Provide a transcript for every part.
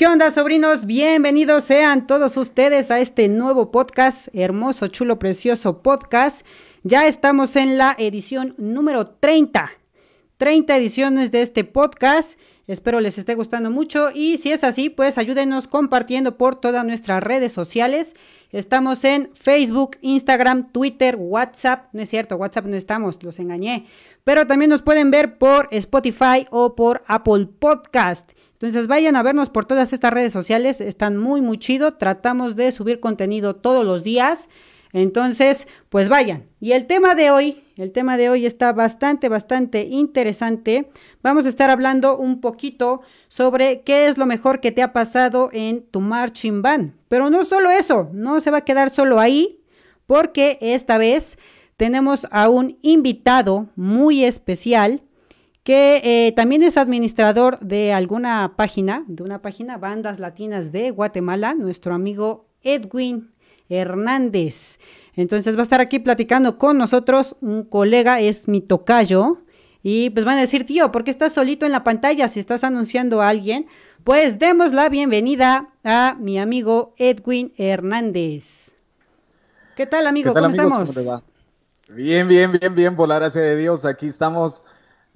¿Qué onda, sobrinos? Bienvenidos sean todos ustedes a este nuevo podcast, hermoso, chulo, precioso podcast. Ya estamos en la edición número 30. 30 ediciones de este podcast. Espero les esté gustando mucho y si es así, pues ayúdenos compartiendo por todas nuestras redes sociales. Estamos en Facebook, Instagram, Twitter, WhatsApp. No es cierto, WhatsApp no estamos, los engañé. Pero también nos pueden ver por Spotify o por Apple Podcast. Entonces vayan a vernos por todas estas redes sociales, están muy, muy chido. Tratamos de subir contenido todos los días. Entonces, pues vayan. Y el tema de hoy, el tema de hoy está bastante, bastante interesante. Vamos a estar hablando un poquito sobre qué es lo mejor que te ha pasado en tu marching band. Pero no solo eso, no se va a quedar solo ahí, porque esta vez tenemos a un invitado muy especial que eh, también es administrador de alguna página, de una página Bandas Latinas de Guatemala, nuestro amigo Edwin Hernández. Entonces va a estar aquí platicando con nosotros, un colega es mi tocayo, y pues van a decir, tío, ¿por qué estás solito en la pantalla si estás anunciando a alguien? Pues demos la bienvenida a mi amigo Edwin Hernández. ¿Qué tal, amigo? ¿Cómo estamos? Bien, bien, bien, bien, volar hacia de Dios. Aquí estamos.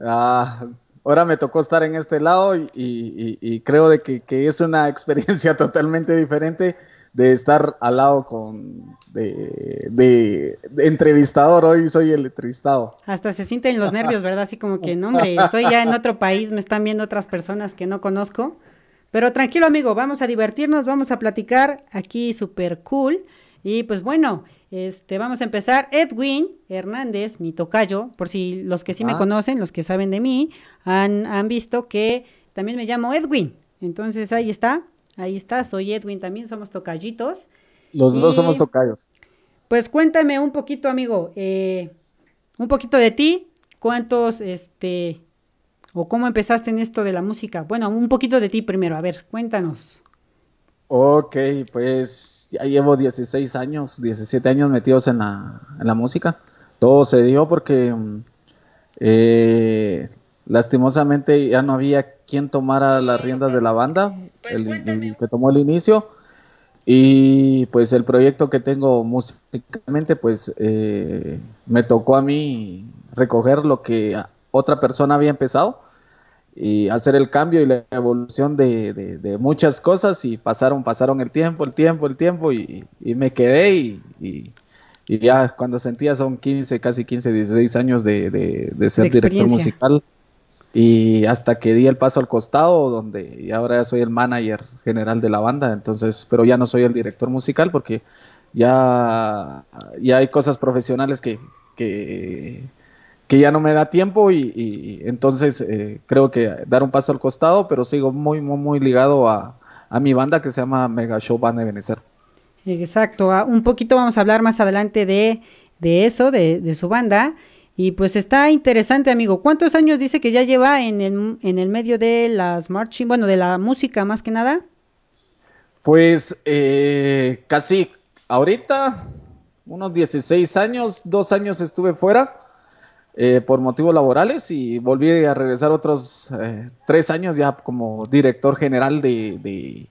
Ah, ahora me tocó estar en este lado y, creo de que, que, es una experiencia totalmente diferente de estar al lado con de, entrevistador. Hoy soy el entrevistado. Hasta se sienten los nervios, ¿verdad? Así como que, no, hombre, estoy ya en otro país, me están viendo otras personas que no conozco. Pero tranquilo, amigo, vamos a divertirnos, vamos a platicar aquí súper cool. Y pues bueno, este, vamos a empezar. Edwin Hernández, mi tocayo, por si los que sí me conocen, los que saben de mí, han, han visto que también me llamo Edwin. Entonces ahí está. Ahí está, soy Edwin también, somos tocayitos. Los dos somos tocayos. Pues cuéntame un poquito, amigo, eh, un poquito de ti, cuántos, este, o cómo empezaste en esto de la música. Bueno, un poquito de ti primero, a ver, cuéntanos. Ok, pues ya llevo 16 años, 17 años metidos en la, en la música. Todo se dio porque eh, lastimosamente ya no había quien tomara las riendas de la banda, pues el, que tomó el inicio. Y pues el proyecto que tengo musicalmente, pues eh, me tocó a mí recoger lo que otra persona había empezado y hacer el cambio y la evolución de, muchas cosas y pasaron, pasaron el tiempo, el tiempo, el tiempo y, me quedé y, ya cuando sentía son 15, casi 15, 16 años de, ser director musical y hasta que di el paso al costado donde y ahora ya soy el manager general de la banda entonces pero ya no soy el director musical porque ya ya hay cosas profesionales que, que, ya no me da tiempo y, entonces eh, creo que dar un paso al costado pero sigo muy muy muy ligado a, a mi banda que se llama Mega Show Band de Benecer exacto ah, un poquito vamos a hablar más adelante de, de eso de, de su banda y pues está interesante, amigo. ¿Cuántos años dice que ya lleva en el, en el medio de las marching, bueno, de la música más que nada? Pues eh, casi ahorita, unos 16 años, dos años estuve fuera eh, por motivos laborales y volví a regresar otros eh, tres años ya como director general de,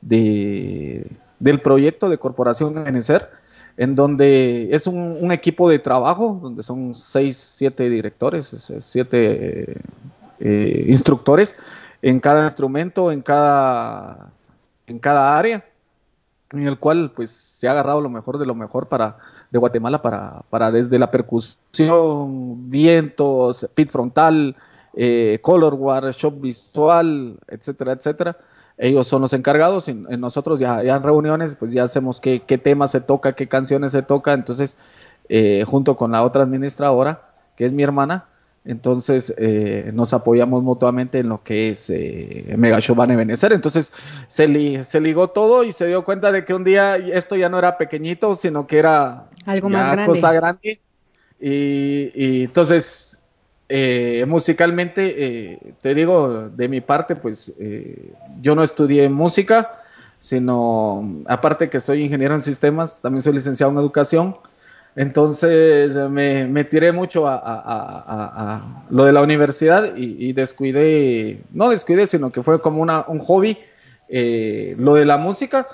de, del proyecto de Corporación Genecer en donde es un, equipo de trabajo, donde son seis, siete directores, siete eh, instructores en cada instrumento, en cada, en cada área, en el cual pues se ha agarrado lo mejor de lo mejor para de Guatemala para, para desde la percusión, vientos, pit frontal, eh, color war, shop visual, etcétera, etcétera. Ellos son los encargados y nosotros ya, ya, en reuniones pues ya hacemos qué, qué tema se toca, qué canciones se toca, entonces eh, junto con la otra administradora, que es mi hermana, entonces eh, nos apoyamos mutuamente en lo que es eh, Mega Show Van Benecer. Entonces se, se ligó todo y se dio cuenta de que un día esto ya no era pequeñito, sino que era algo más grande. cosa grande. Y, y entonces eh, musicalmente, eh, te digo, de mi parte, pues eh, yo no estudié música, sino aparte que soy ingeniero en sistemas, también soy licenciado en educación. Entonces me, tiré mucho a, lo de la universidad y, descuidé, no descuidé, sino que fue como una, un hobby eh, lo de la música.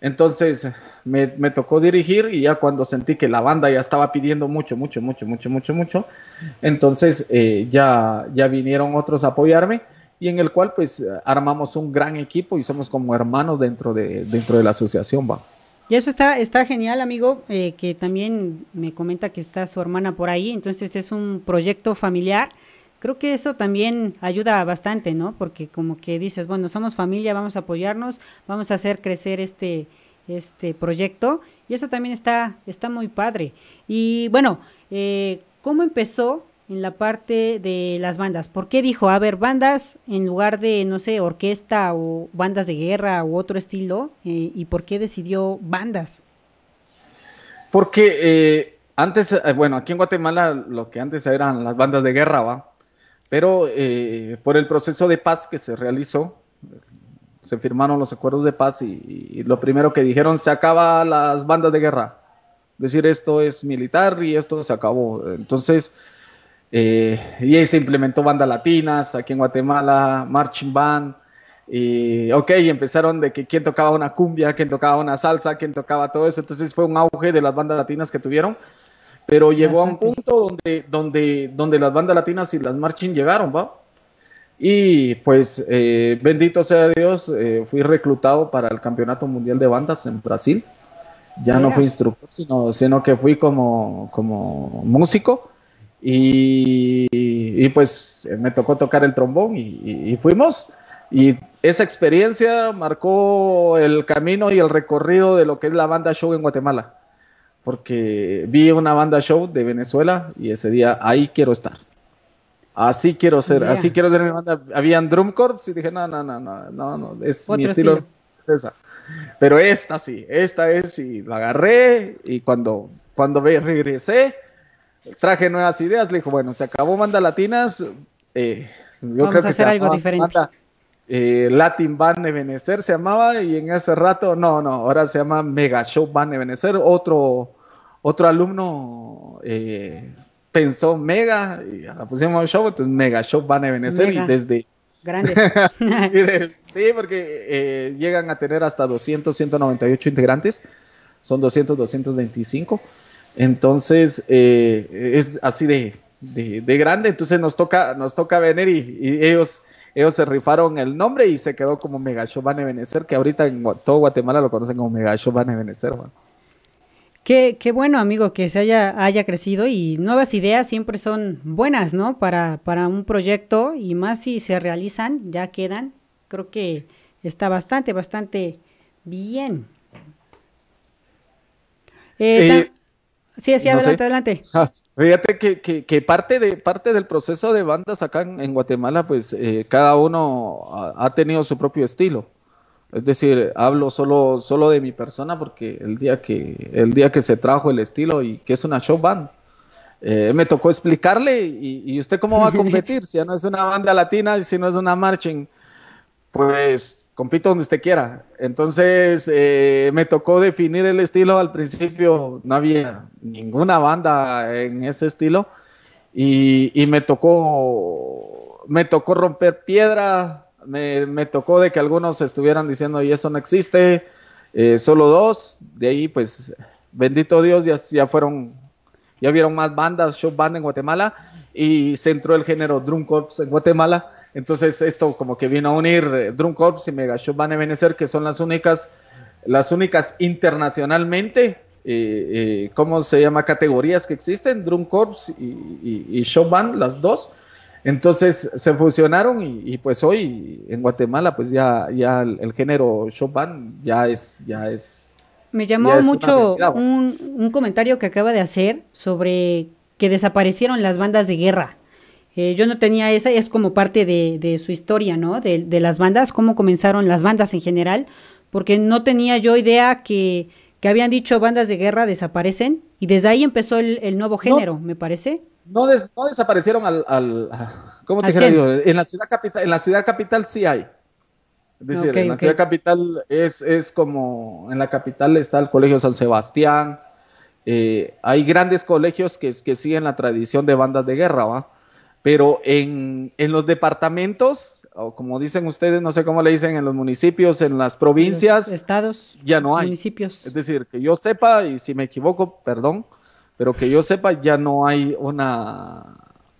Entonces me, tocó dirigir y ya cuando sentí que la banda ya estaba pidiendo mucho, mucho, mucho, mucho, mucho, mucho, entonces eh, ya, ya vinieron otros a apoyarme y en el cual pues armamos un gran equipo y somos como hermanos dentro de, dentro de la asociación. ¿va? Y eso está, está genial, amigo, eh, que también me comenta que está su hermana por ahí, entonces es un proyecto familiar. Creo que eso también ayuda bastante, ¿no? Porque como que dices, bueno, somos familia, vamos a apoyarnos, vamos a hacer crecer este, este proyecto y eso también está, está muy padre. Y bueno, eh, ¿cómo empezó en la parte de las bandas. ¿Por qué dijo, a ver, bandas en lugar de, no sé, orquesta o bandas de guerra u otro estilo? Eh, ¿Y por qué decidió bandas? Porque eh, antes, eh, bueno, aquí en Guatemala lo que antes eran las bandas de guerra, ¿va? Pero por el proceso de paz que se realizó, se firmaron los acuerdos de paz y, y lo primero que dijeron, se acaba las bandas de guerra. Decir esto es militar y esto se acabó. Entonces, eh, y ahí se implementó bandas latinas aquí en Guatemala, marching band. Y ok, empezaron de que quién tocaba una cumbia, quién tocaba una salsa, quién tocaba todo eso. Entonces fue un auge de las bandas latinas que tuvieron. Pero llegó a un punto donde, donde, donde las bandas latinas y las marching llegaron, ¿va? Y pues, eh, bendito sea Dios, eh, fui reclutado para el Campeonato Mundial de Bandas en Brasil. Ya no fui instructor, sino, sino que fui como, como músico y, pues me tocó tocar el trombón y, fuimos. Y esa experiencia marcó el camino y el recorrido de lo que es la banda show en Guatemala. Porque vi una banda show de Venezuela y ese día ahí quiero estar. Así quiero ser, así quiero ser mi banda. Habían drum corps y dije, no, no, no, no, no, no es mi estilo, es esa. Pero esta sí, esta es y la agarré y cuando, cuando regresé, traje nuevas ideas, le dijo, bueno, se acabó Banda Latinas, eh, yo creo que hacer algo diferente. Eh, Latin Band Ebenezer se llamaba y en ese rato, no, no, ahora se llama Mega Show Band Ebenezer, otro, otro alumno eh, pensó Mega y la pusimos show, entonces Mega Show Band Ebenezer y desde... Grandes. sí, porque llegan a tener hasta 200, 198 integrantes, son 200, 225. Entonces, eh, es así de, de, grande, entonces nos toca, nos toca venir y, ellos, ellos se rifaron el nombre y se quedó como Mega Van Ebenezer, que ahorita en todo Guatemala lo conocen como Mega Van Ebenezer. Qué, qué, bueno, amigo, que se haya, haya crecido y nuevas ideas siempre son buenas, ¿no? Para, para un proyecto y más si se realizan, ya quedan. Creo que está bastante, bastante bien. Eh, eh Sí, sí, adelante, adelante. fíjate que, parte, de, parte del proceso de bandas acá en, Guatemala, pues eh, cada uno ha, tenido su propio estilo. Es decir, hablo solo, solo de mi persona porque el día que, el día que se trajo el estilo y que es una show band, eh, me tocó explicarle y, y, usted cómo va a competir si ya no es una banda latina y si no es una marching, pues compito donde usted quiera. Entonces eh, me tocó definir el estilo. Al principio no había ninguna banda en ese estilo y, me tocó me tocó romper piedra. Me, tocó de que algunos estuvieran diciendo y eso no existe. Eh, solo dos. De ahí pues bendito Dios ya, ya fueron ya vieron más bandas, show band en Guatemala y se entró el género drum corps en Guatemala entonces esto como que vino a unir eh, Drum Corps y Mega Show Van Ebenezer, que son las únicas, las únicas internacionalmente, eh, eh, ¿cómo se llama? Categorías que existen, Drum Corps y, y, Show Band, las dos. Entonces se fusionaron y, pues hoy en Guatemala pues ya, ya el, género Show Band ya es, ya es. Me llamó mucho un, un comentario que acaba de hacer sobre que desaparecieron las bandas de guerra. Eh, yo no tenía esa, es como parte de, su historia, ¿no? De, las bandas, cómo comenzaron las bandas en general, porque no tenía yo idea que, habían dicho bandas de guerra desaparecen y desde ahí empezó el, nuevo género, me parece. No, no desaparecieron al, al ¿cómo te dijera En la ciudad capital, en la ciudad capital sí hay. Es decir, en la ciudad capital es, es como, en la capital está el Colegio San Sebastián, eh, hay grandes colegios que, que siguen la tradición de bandas de guerra, ¿va? Pero en, en los departamentos, o como dicen ustedes, no sé cómo le dicen en los municipios, en las provincias, estados, ya no hay. Municipios. Es decir, que yo sepa, y si me equivoco, perdón, pero que yo sepa, ya no hay una,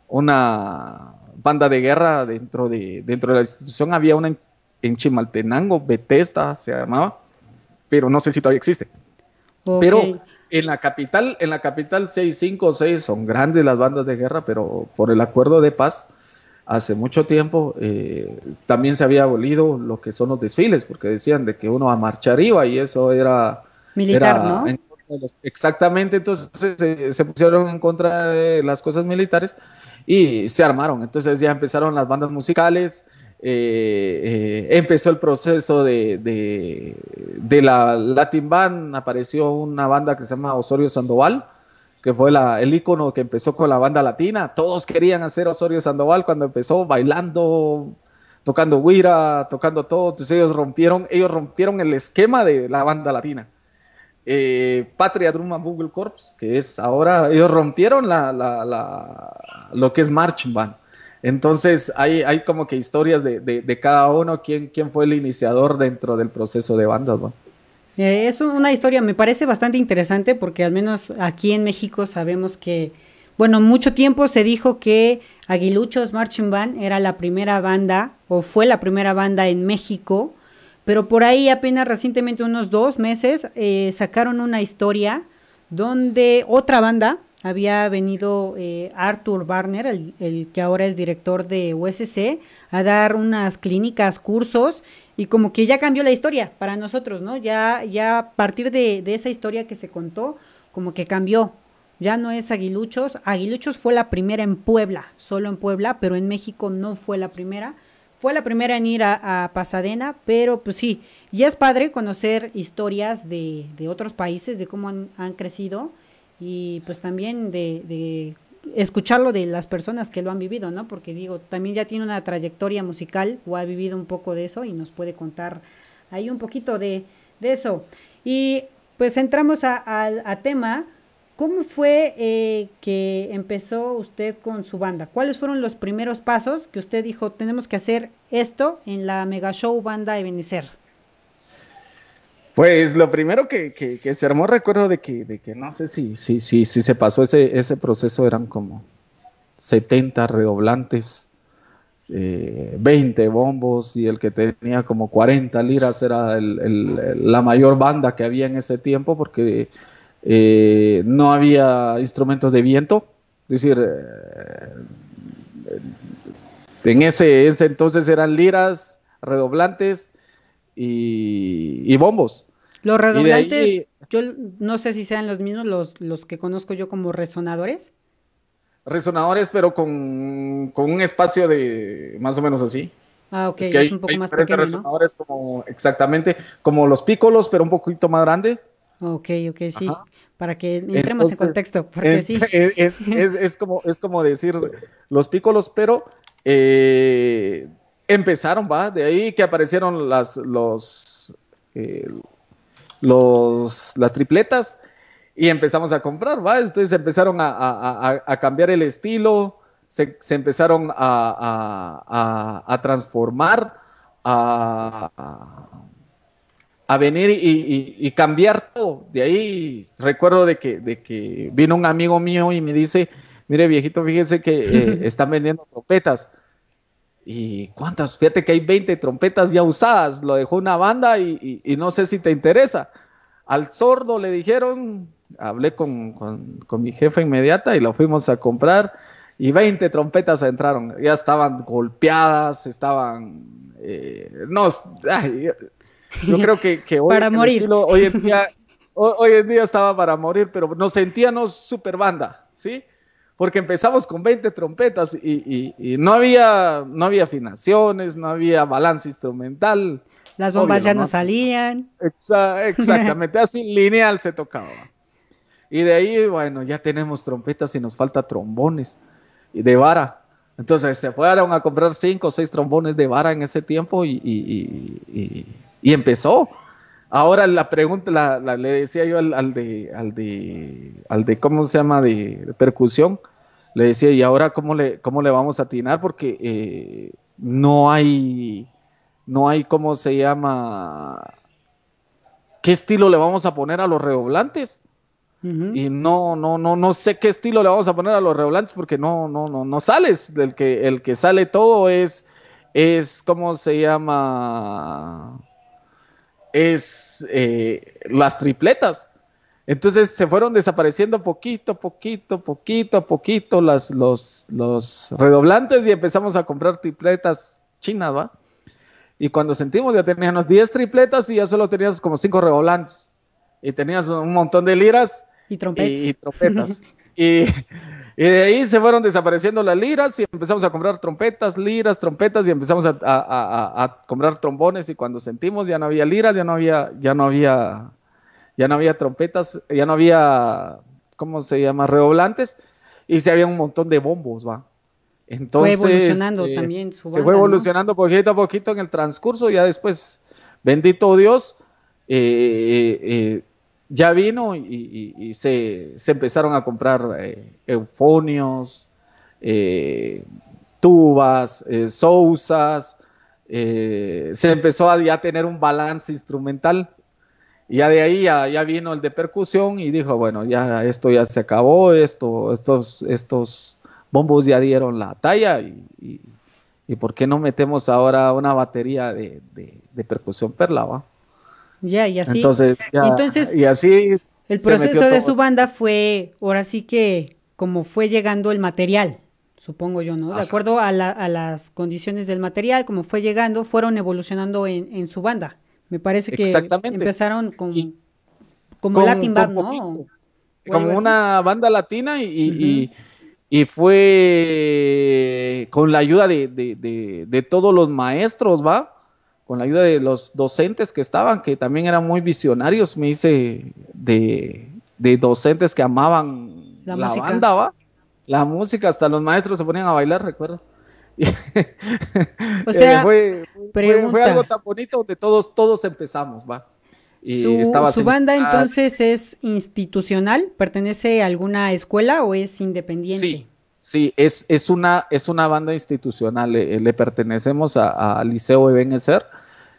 una banda de guerra dentro de, dentro de la institución. Había una en, Chimaltenango, Bethesda se llamaba, pero no sé si todavía existe. Pero en la capital, en la capital seis, cinco o seis son grandes las bandas de guerra, pero por el acuerdo de paz hace mucho tiempo eh, también se había abolido lo que son los desfiles, porque decían de que uno a marchar iba y eso era militar, ¿no? exactamente, entonces se, pusieron en contra de las cosas militares y se armaron. Entonces ya empezaron las bandas musicales, eh, eh, empezó el proceso de, de, la Latin Band, apareció una banda que se llama Osorio Sandoval, que fue el icono que empezó con la banda latina. Todos querían hacer Osorio Sandoval cuando empezó bailando, tocando guira, tocando todo. Entonces ellos rompieron, ellos rompieron el esquema de la banda latina. Eh, Patria Drum and Google Corps, que es ahora, ellos rompieron la, lo que es Marching Band. Entonces hay, hay como que historias de, de, cada uno, quién, quién fue el iniciador dentro del proceso de bandas. Eh, es una historia, me parece bastante interesante porque al menos aquí en México sabemos que, bueno, mucho tiempo se dijo que Aguiluchos Marching Band era la primera banda o fue la primera banda en México pero por ahí apenas recientemente, unos dos meses, eh, sacaron una historia donde otra banda había venido eh, Arthur Barner, el, que ahora es director de USC, a dar unas clínicas, cursos, y como que ya cambió la historia para nosotros, ¿no? Ya, ya a partir de, de esa historia que se contó, como que cambió. Ya no es Aguiluchos. Aguiluchos fue la primera en Puebla, solo en Puebla, pero en México no fue la primera fue la primera en ir a, Pasadena, pero pues sí, ya es padre conocer historias de, otros países, de cómo han, crecido y pues también de, escucharlo de las personas que lo han vivido, ¿no? Porque digo, también ya tiene una trayectoria musical o ha vivido un poco de eso y nos puede contar ahí un poquito de, eso. Y pues entramos a tema ¿Cómo fue eh, que empezó usted con su banda? ¿Cuáles fueron los primeros pasos que usted dijo, tenemos que hacer esto en la Mega Show Banda Ebenezer? Pues lo primero que, que, se armó, recuerdo de que, de que no sé si, si, si, si se pasó ese, ese proceso, eran como 70 redoblantes, 20 eh, bombos y el que tenía como 40 liras era la mayor banda que había en ese tiempo porque eh, no había instrumentos de viento, es decir, eh, en ese, ese, entonces eran liras, redoblantes y, bombos. Los redoblantes, yo no sé si sean los mismos, los, los que conozco yo como resonadores. Resonadores, pero con, un espacio de más o menos así. Ah, ok, es, un poco más pequeño, resonadores como, exactamente, como los pícolos, pero un poquito más grande. Ok, ok, sí para que entremos en contexto, porque es, sí. Es, como, es como decir los pícolos, pero eh, empezaron, ¿va? De ahí que aparecieron las, los, eh, los, las tripletas y empezamos a comprar, ¿va? Entonces empezaron a, cambiar el estilo, se, empezaron a, a transformar, a a venir y, cambiar todo. De ahí recuerdo de que, de que vino un amigo mío y me dice, mire viejito, fíjese que eh, están vendiendo trompetas. ¿Y cuántas? Fíjate que hay 20 trompetas ya usadas. Lo dejó una banda y, no sé si te interesa. Al sordo le dijeron, hablé con, mi jefa inmediata y lo fuimos a comprar. Y 20 trompetas entraron. Ya estaban golpeadas, estaban... Eh, no, yo creo que, hoy, para morir. hoy, en día, hoy, en día estaba para morir, pero nos sentíamos super banda, ¿sí? Porque empezamos con 20 trompetas y, no, había, no había afinaciones, no había balance instrumental. Las bombas ya no, salían. exactamente, así lineal se tocaba. Y de ahí, bueno, ya tenemos trompetas y nos falta trombones y de vara. Entonces se fueron a comprar cinco o seis trombones de vara en ese tiempo y, y empezó. Ahora la pregunta, le decía yo al, de, al, de, al de, ¿cómo se llama?, de, percusión, le decía, ¿y ahora cómo le, cómo le vamos a atinar? Porque eh, no hay, no hay, ¿cómo se llama? ¿Qué estilo le vamos a poner a los redoblantes? Y no, no, no, no sé qué estilo le vamos a poner a los redoblantes porque no, no, no, no sales. El que, el que sale todo es, es, ¿cómo se llama? Es eh, las tripletas. Entonces se fueron desapareciendo poquito, poquito, poquito, poquito las, los, los redoblantes y empezamos a comprar tripletas chinas, ¿va? Y cuando sentimos ya teníamos 10 tripletas y ya solo tenías como 5 redoblantes. Y tenías un montón de liras y trompetas. Y, trompetas. y, de ahí se fueron desapareciendo las liras y empezamos a comprar trompetas, liras, trompetas y empezamos a, a, comprar trombones y cuando sentimos ya no había liras, ya no había, ya no había, ya no había trompetas, ya no había, ¿cómo se llama? Redoblantes y se había un montón de bombos, va. Entonces, fue evolucionando eh, también su Se fue evolucionando poquito a poquito en el transcurso, ya después, bendito Dios, eh, eh, ya vino y, se, empezaron a comprar eufonios, tubas, sousas, se empezó a tener un balance instrumental. Y ya de ahí ya, vino el de percusión y dijo, bueno, ya esto ya se acabó, esto, estos, estos bombos ya dieron la talla y, y, ¿por qué no metemos ahora una batería de, de, percusión perla, va? Ya, y así. Entonces, y así. El proceso de su banda fue, ahora sí que, como fue llegando el material, supongo yo, ¿no? De acuerdo a, a, las condiciones del material, como fue llegando, fueron evolucionando en, en su banda. Me parece que empezaron con, como Latin Band, ¿no? Como una banda latina y, y fue con la ayuda de, todos los maestros, ¿va? Con la ayuda de los docentes que estaban, que también eran muy visionarios, me hice de, docentes que amaban la, banda, ¿va? La música, hasta los maestros se ponían a bailar, recuerdo. o sea, fue, algo tan bonito donde todos, todos empezamos, ¿va? su, banda entonces es institucional? ¿Pertenece a alguna escuela o es independiente? Sí, sí, es, es, una, es una banda institucional. Le, pertenecemos a, Liceo Ebenezer.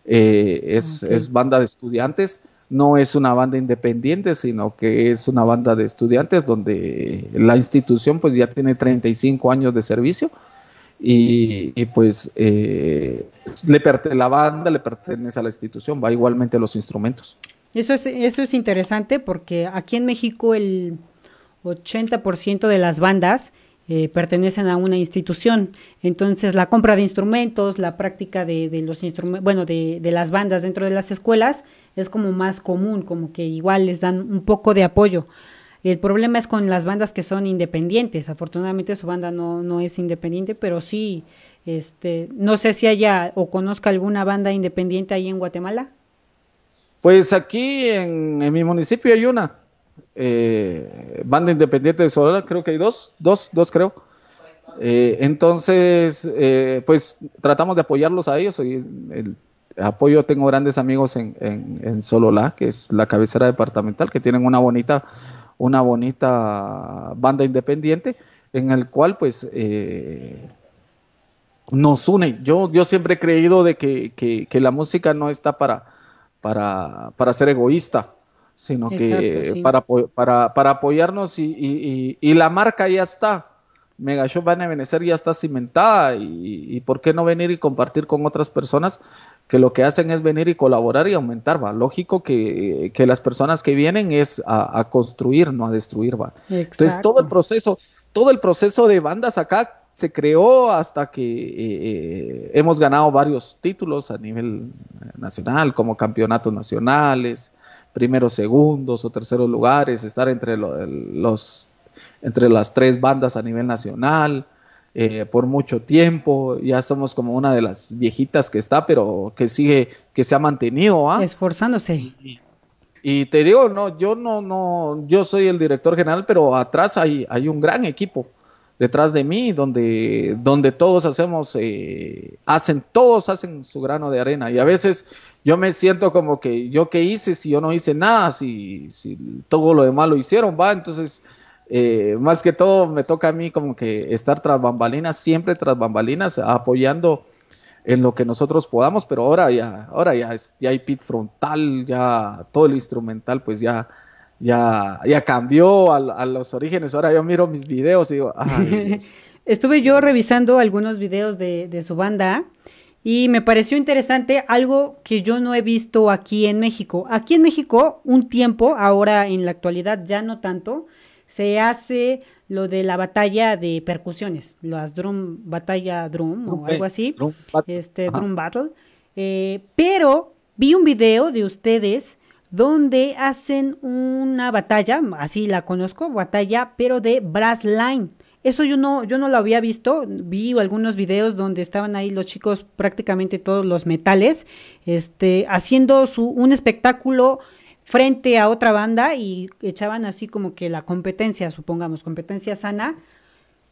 Eh, es, es banda de estudiantes. No es una banda independiente, sino que es una banda de estudiantes donde la institución pues ya tiene 35 años de servicio y, pues eh, le la banda le pertenece a la institución, va igualmente a los instrumentos. Eso es, eso es interesante porque aquí en México el 80% de las bandas eh, pertenecen a una institución. Entonces la compra de instrumentos, la práctica de, los instrumentos, bueno, de, de, las bandas dentro de las escuelas es como más común, como que igual les dan un poco de apoyo. El problema es con las bandas que son independientes. Afortunadamente su banda no, no es independiente, pero sí, este, no sé si haya o conozca alguna banda independiente ahí en Guatemala. Pues aquí en, mi municipio hay una eh, banda independiente de Sonora, creo que hay dos, dos, dos creo. Eh, entonces, eh, pues tratamos de apoyarlos a ellos. Y el apoyo, tengo grandes amigos en, en, que es la cabecera departamental, que tienen una bonita una bonita banda independiente en el cual pues nos une. Yo, yo siempre he creído de que, la música no está para, para, para ser egoísta, sino que para, para, para, apoyarnos y, y, la marca ya está. Mega Show Van a Venecer ya está cimentada y, y por qué no venir y compartir con otras personas que lo que hacen es venir y colaborar y aumentar, va. Lógico que, las personas que vienen es a, construir, no a destruir, va. Entonces todo el proceso, todo el proceso de bandas acá se creó hasta que eh, eh, hemos ganado varios títulos a nivel nacional, como campeonatos nacionales, primeros, segundos o terceros lugares, estar entre los entre las tres bandas a nivel nacional. Eh, por mucho tiempo, ya somos como una de las viejitas que está, pero que sigue, que se ha mantenido, ¿ah? Esforzándose. Y, te digo, no, yo no, no, yo soy el director general, pero atrás hay, hay un gran equipo detrás de mí, donde, donde todos hacemos, eh, hacen, todos hacen su grano de arena. Y a veces yo me siento como que yo qué hice si yo no hice nada, si, si todo lo demás lo hicieron, va, entonces eh, más que todo me toca a mí como que estar tras bambalinas, siempre tras bambalinas, apoyando en lo que nosotros podamos, pero ahora ya, ahora ya, ya hay pit frontal, ya todo el instrumental pues ya, ya, ya cambió a, los orígenes, ahora yo miro mis videos y digo, Estuve yo revisando algunos videos de, de su banda y me pareció interesante algo que yo no he visto aquí en México. Aquí en México, un tiempo, ahora en la actualidad ya no tanto, se hace lo de la batalla de percusiones, las drum, batalla drum o algo así, este drum battle. Eh, pero vi un video de ustedes donde hacen una batalla, así la conozco, batalla, pero de brass line. Eso yo no, yo no lo había visto. Vi algunos videos donde estaban ahí los chicos, prácticamente todos los metales, este, haciendo su, un espectáculo frente a otra banda y echaban así como que la competencia, supongamos, competencia sana.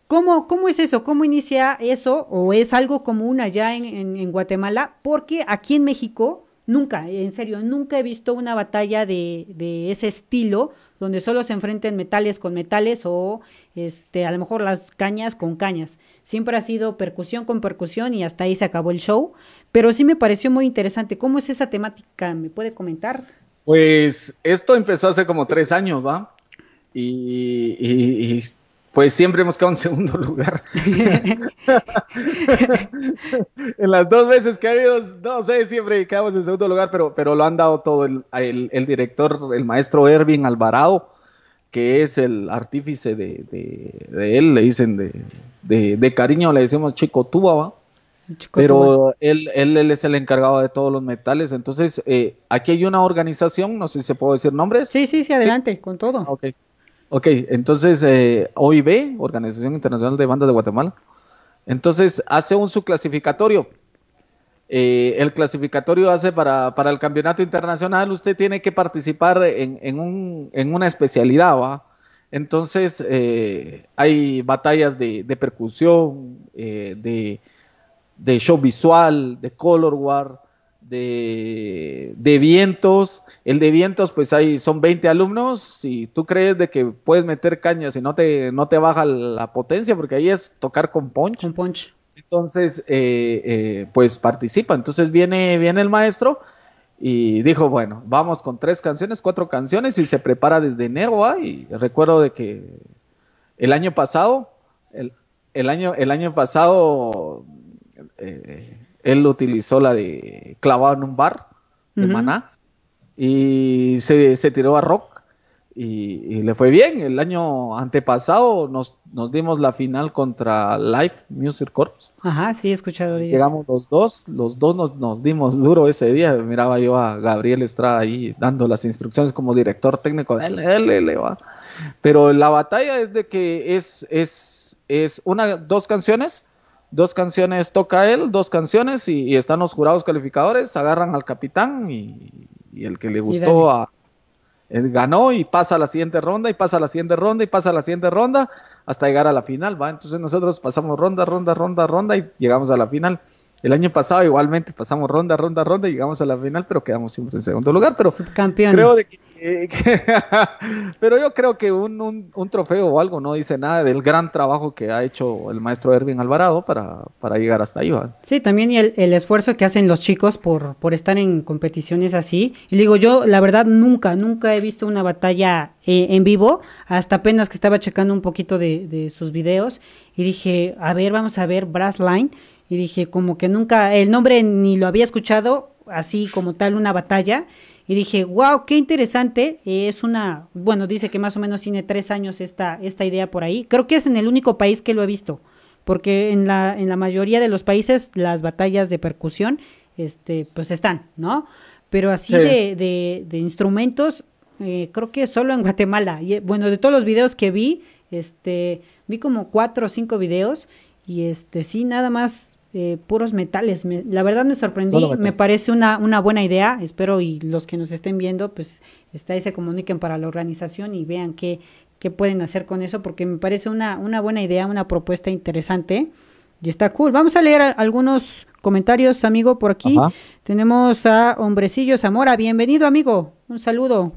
¿Cómo, cómo es eso? ¿Cómo inicia eso? ¿O es algo común allá en, en Guatemala? Porque aquí en México Nunca, en serio, nunca he visto una batalla de, de, ese estilo donde solo se enfrenten metales con metales o este, a lo mejor las cañas con cañas. Siempre ha sido percusión con percusión y hasta ahí se acabó el show. Pero sí me pareció muy interesante. ¿Cómo es esa temática? ¿Me puede comentar? Pues esto empezó hace como tres años, ¿va? Y, y pues siempre hemos quedado en segundo lugar. en las dos veces que ha habido, no sé, siempre quedamos en segundo lugar, pero, pero lo han dado todo el, el, director, el maestro Ervin Alvarado, que es el artífice de, de, él, le dicen de, de, cariño, le decimos Chico Tuba, ¿va? pero él, él, él, es el encargado de todos los metales. Entonces, eh, aquí hay una organización, no sé si se puede decir nombres. Sí, sí, sí, adelante, con todo. Ok. Ok, entonces eh, OIB, Organización Internacional de Bandas de Guatemala, entonces hace un subclasificatorio. Eh, el clasificatorio hace para, para, el campeonato internacional, usted tiene que participar en, en, un, en una especialidad, ¿va? Entonces eh, hay batallas de, de percusión, eh, de, de, show visual, de color war, de, de vientos, el de vientos, pues hay, son 20 alumnos. Si tú crees de que puedes meter cañas y no te, no te baja la potencia, porque ahí es tocar con punch. Con punch. Entonces, eh, eh, pues participa. Entonces viene, viene el maestro y dijo, bueno, vamos con tres canciones, cuatro canciones y se prepara desde enero. Y recuerdo de que el año pasado, el, año, el año pasado, eh, él utilizó la de clavado en un bar de maná y se, se tiró a rock y, le fue bien. El año antepasado nos, nos dimos la final contra Live Music Corps. Ajá, sí, he escuchado. Llegamos los dos, los dos nos, nos, dimos duro ese día. Miraba yo a Gabriel Estrada ahí dando las instrucciones como director técnico. Dale, va. Pero la batalla es de que es, es, es una, dos canciones dos canciones toca él, dos canciones y, están los jurados calificadores, agarran al capitán y, el que le gustó a, él ganó y pasa a la siguiente ronda y pasa a la siguiente ronda y pasa a la siguiente ronda hasta llegar a la final, ¿va? Entonces nosotros pasamos ronda, ronda, ronda, ronda y llegamos a la final. El año pasado igualmente pasamos ronda, ronda, ronda y llegamos a la final, pero quedamos siempre en segundo lugar. Pero creo de que, pero yo creo que un, un, trofeo o algo no dice nada del gran trabajo que ha hecho el maestro Erwin Alvarado para, para llegar hasta ahí. Sí, también y el, el, esfuerzo que hacen los chicos por, por estar en competiciones así. Y digo, yo la verdad nunca, nunca he visto una batalla eh, en vivo, hasta apenas que estaba checando un poquito de, de sus videos y dije, a ver, vamos a ver Brass Line y dije como que nunca, el nombre ni lo había escuchado, así como tal una batalla, y dije, wow, qué interesante, es una, bueno, dice que más o menos tiene tres años esta, esta idea por ahí, creo que es en el único país que lo he visto, porque en la, en la mayoría de los países las batallas de percusión, este, pues están, ¿no? Pero así de, de, de, instrumentos, eh, creo que solo en Guatemala, y, bueno, de todos los videos que vi, este, vi como cuatro o cinco videos, y este, sí, nada más eh, puros metales. la verdad me sorprendí, me parece una, una buena idea. Espero y los que nos estén viendo, pues está y se comuniquen para la organización y vean qué, qué pueden hacer con eso, porque me parece una, una buena idea, una propuesta interesante. Y está cool. Vamos a leer algunos comentarios, amigo, por aquí. Tenemos a Hombrecillo Zamora. Bienvenido, amigo. Un saludo.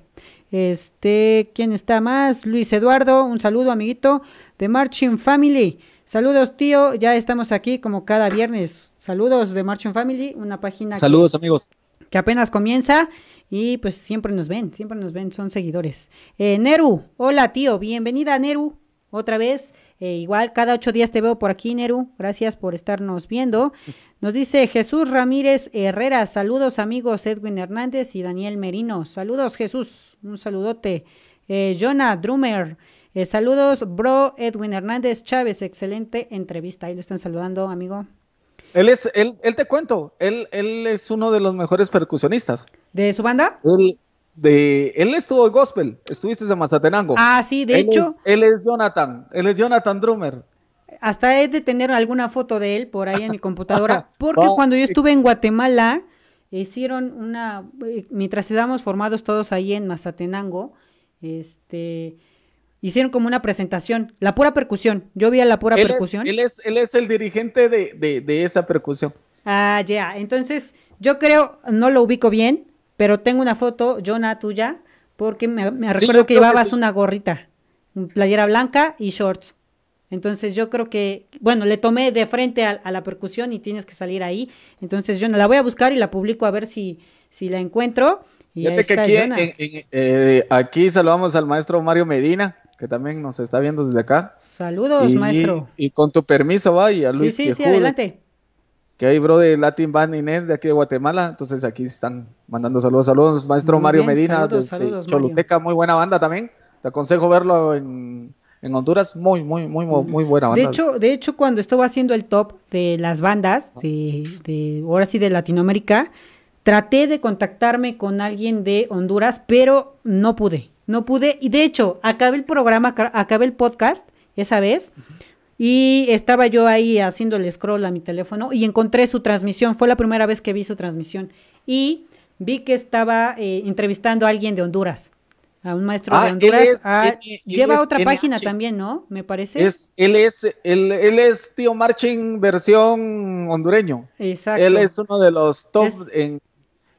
Este, ¿quién está más? Luis Eduardo, un saludo, amiguito, de Marching Family. Saludos, tío, ya estamos aquí como cada viernes. Saludos de Marching Family, una página. Saludos, amigos. Que apenas comienza y pues siempre nos ven, siempre nos ven, son seguidores. Eh, Neru, hola, tío, bienvenida, Neru, otra vez. Eh, igual cada ocho días te veo por aquí, Neru. Gracias por estarnos viendo. Nos dice Jesús Ramírez Herrera. Saludos amigos Edwin Hernández y Daniel Merino. Saludos Jesús. Un saludote. Eh, Jonah Drummer. Eh, saludos, bro Edwin Hernández Chávez. Excelente entrevista. Ahí lo están saludando, amigo. Él es, él, él te cuento, él, él es uno de los mejores percusionistas. ¿De su banda? Él, de, él estuvo en gospel, estuviste en Mazatenango. Ah, sí, de hecho. él es Jonathan, él es Jonathan Drummer hasta he de tener alguna foto de él por ahí en mi computadora, porque cuando yo estuve en Guatemala, hicieron una, mientras estábamos formados todos ahí en Mazatenango, este, hicieron como una presentación, la pura percusión, yo vi a la pura percusión. él, es, él es el dirigente de, esa percusión. Ah, ya, entonces yo creo, no lo ubico bien, pero tengo una foto, Jonah, tuya, porque me, recuerdo que llevabas una gorrita, playera blanca y shorts. Entonces yo creo que, bueno, le tomé de frente a, la percusión y tienes que salir ahí. Entonces yo la voy a buscar y la publico a ver si, si la encuentro. Fíjate que aquí, eh, aquí saludamos al maestro Mario Medina, que también nos está viendo desde acá. Saludos, maestro. Y con tu permiso, va, y a Luis Sí, sí, sí, adelante. Que hay bro de Latin Band Inés de aquí de Guatemala, entonces aquí están mandando saludos, saludos, maestro Mario Medina, saludos, saludos, Choluteca, muy buena banda también. Te aconsejo verlo en en Honduras, muy, muy, muy, muy buena banda. De hecho, de hecho, cuando estaba haciendo el top de las bandas, de, de ahora sí de Latinoamérica, traté de contactarme con alguien de Honduras, pero no pude, no pude. Y de hecho, acabé el programa, acabé el podcast esa vez. Y estaba yo ahí haciendo el scroll a mi teléfono y encontré su transmisión. Fue la primera vez que vi su transmisión. Y vi que estaba eh, entrevistando a alguien de Honduras a un maestro de ah, Honduras. Ah, lleva otra página también, ¿no? Me parece. Es, él es, él, él es Tío Marching versión hondureño. Exacto. Él es uno de los top en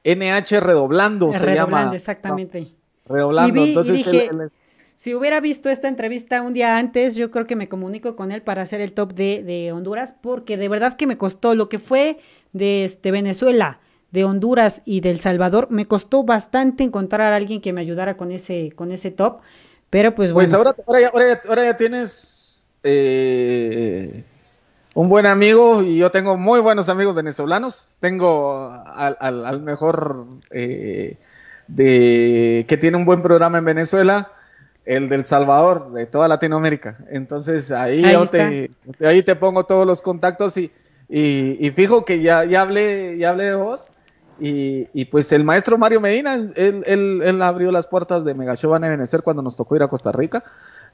NH redoblando, se llama. exactamente. Redoblando, entonces Si hubiera visto esta entrevista un día antes, yo creo que me comunico con él para hacer el top de, de Honduras, porque de verdad que me costó lo que fue de este, Venezuela, de Honduras y del Salvador, me costó bastante encontrar a alguien que me ayudara con ese, con ese top, pero pues, pues bueno. Pues ahora, ahora, ya, ahora ya, tienes eh, un buen amigo y yo tengo muy buenos amigos venezolanos. Tengo al, al, mejor eh, de que tiene un buen programa en Venezuela, el del Salvador, de toda Latinoamérica. Entonces ahí, te, ahí te pongo todos los contactos y, y, y, fijo que ya, ya, hablé, ya hablé de vos y, pues el maestro Mario Medina, él, él, abrió las puertas de Mega Show Van a Venecer cuando nos tocó ir a Costa Rica.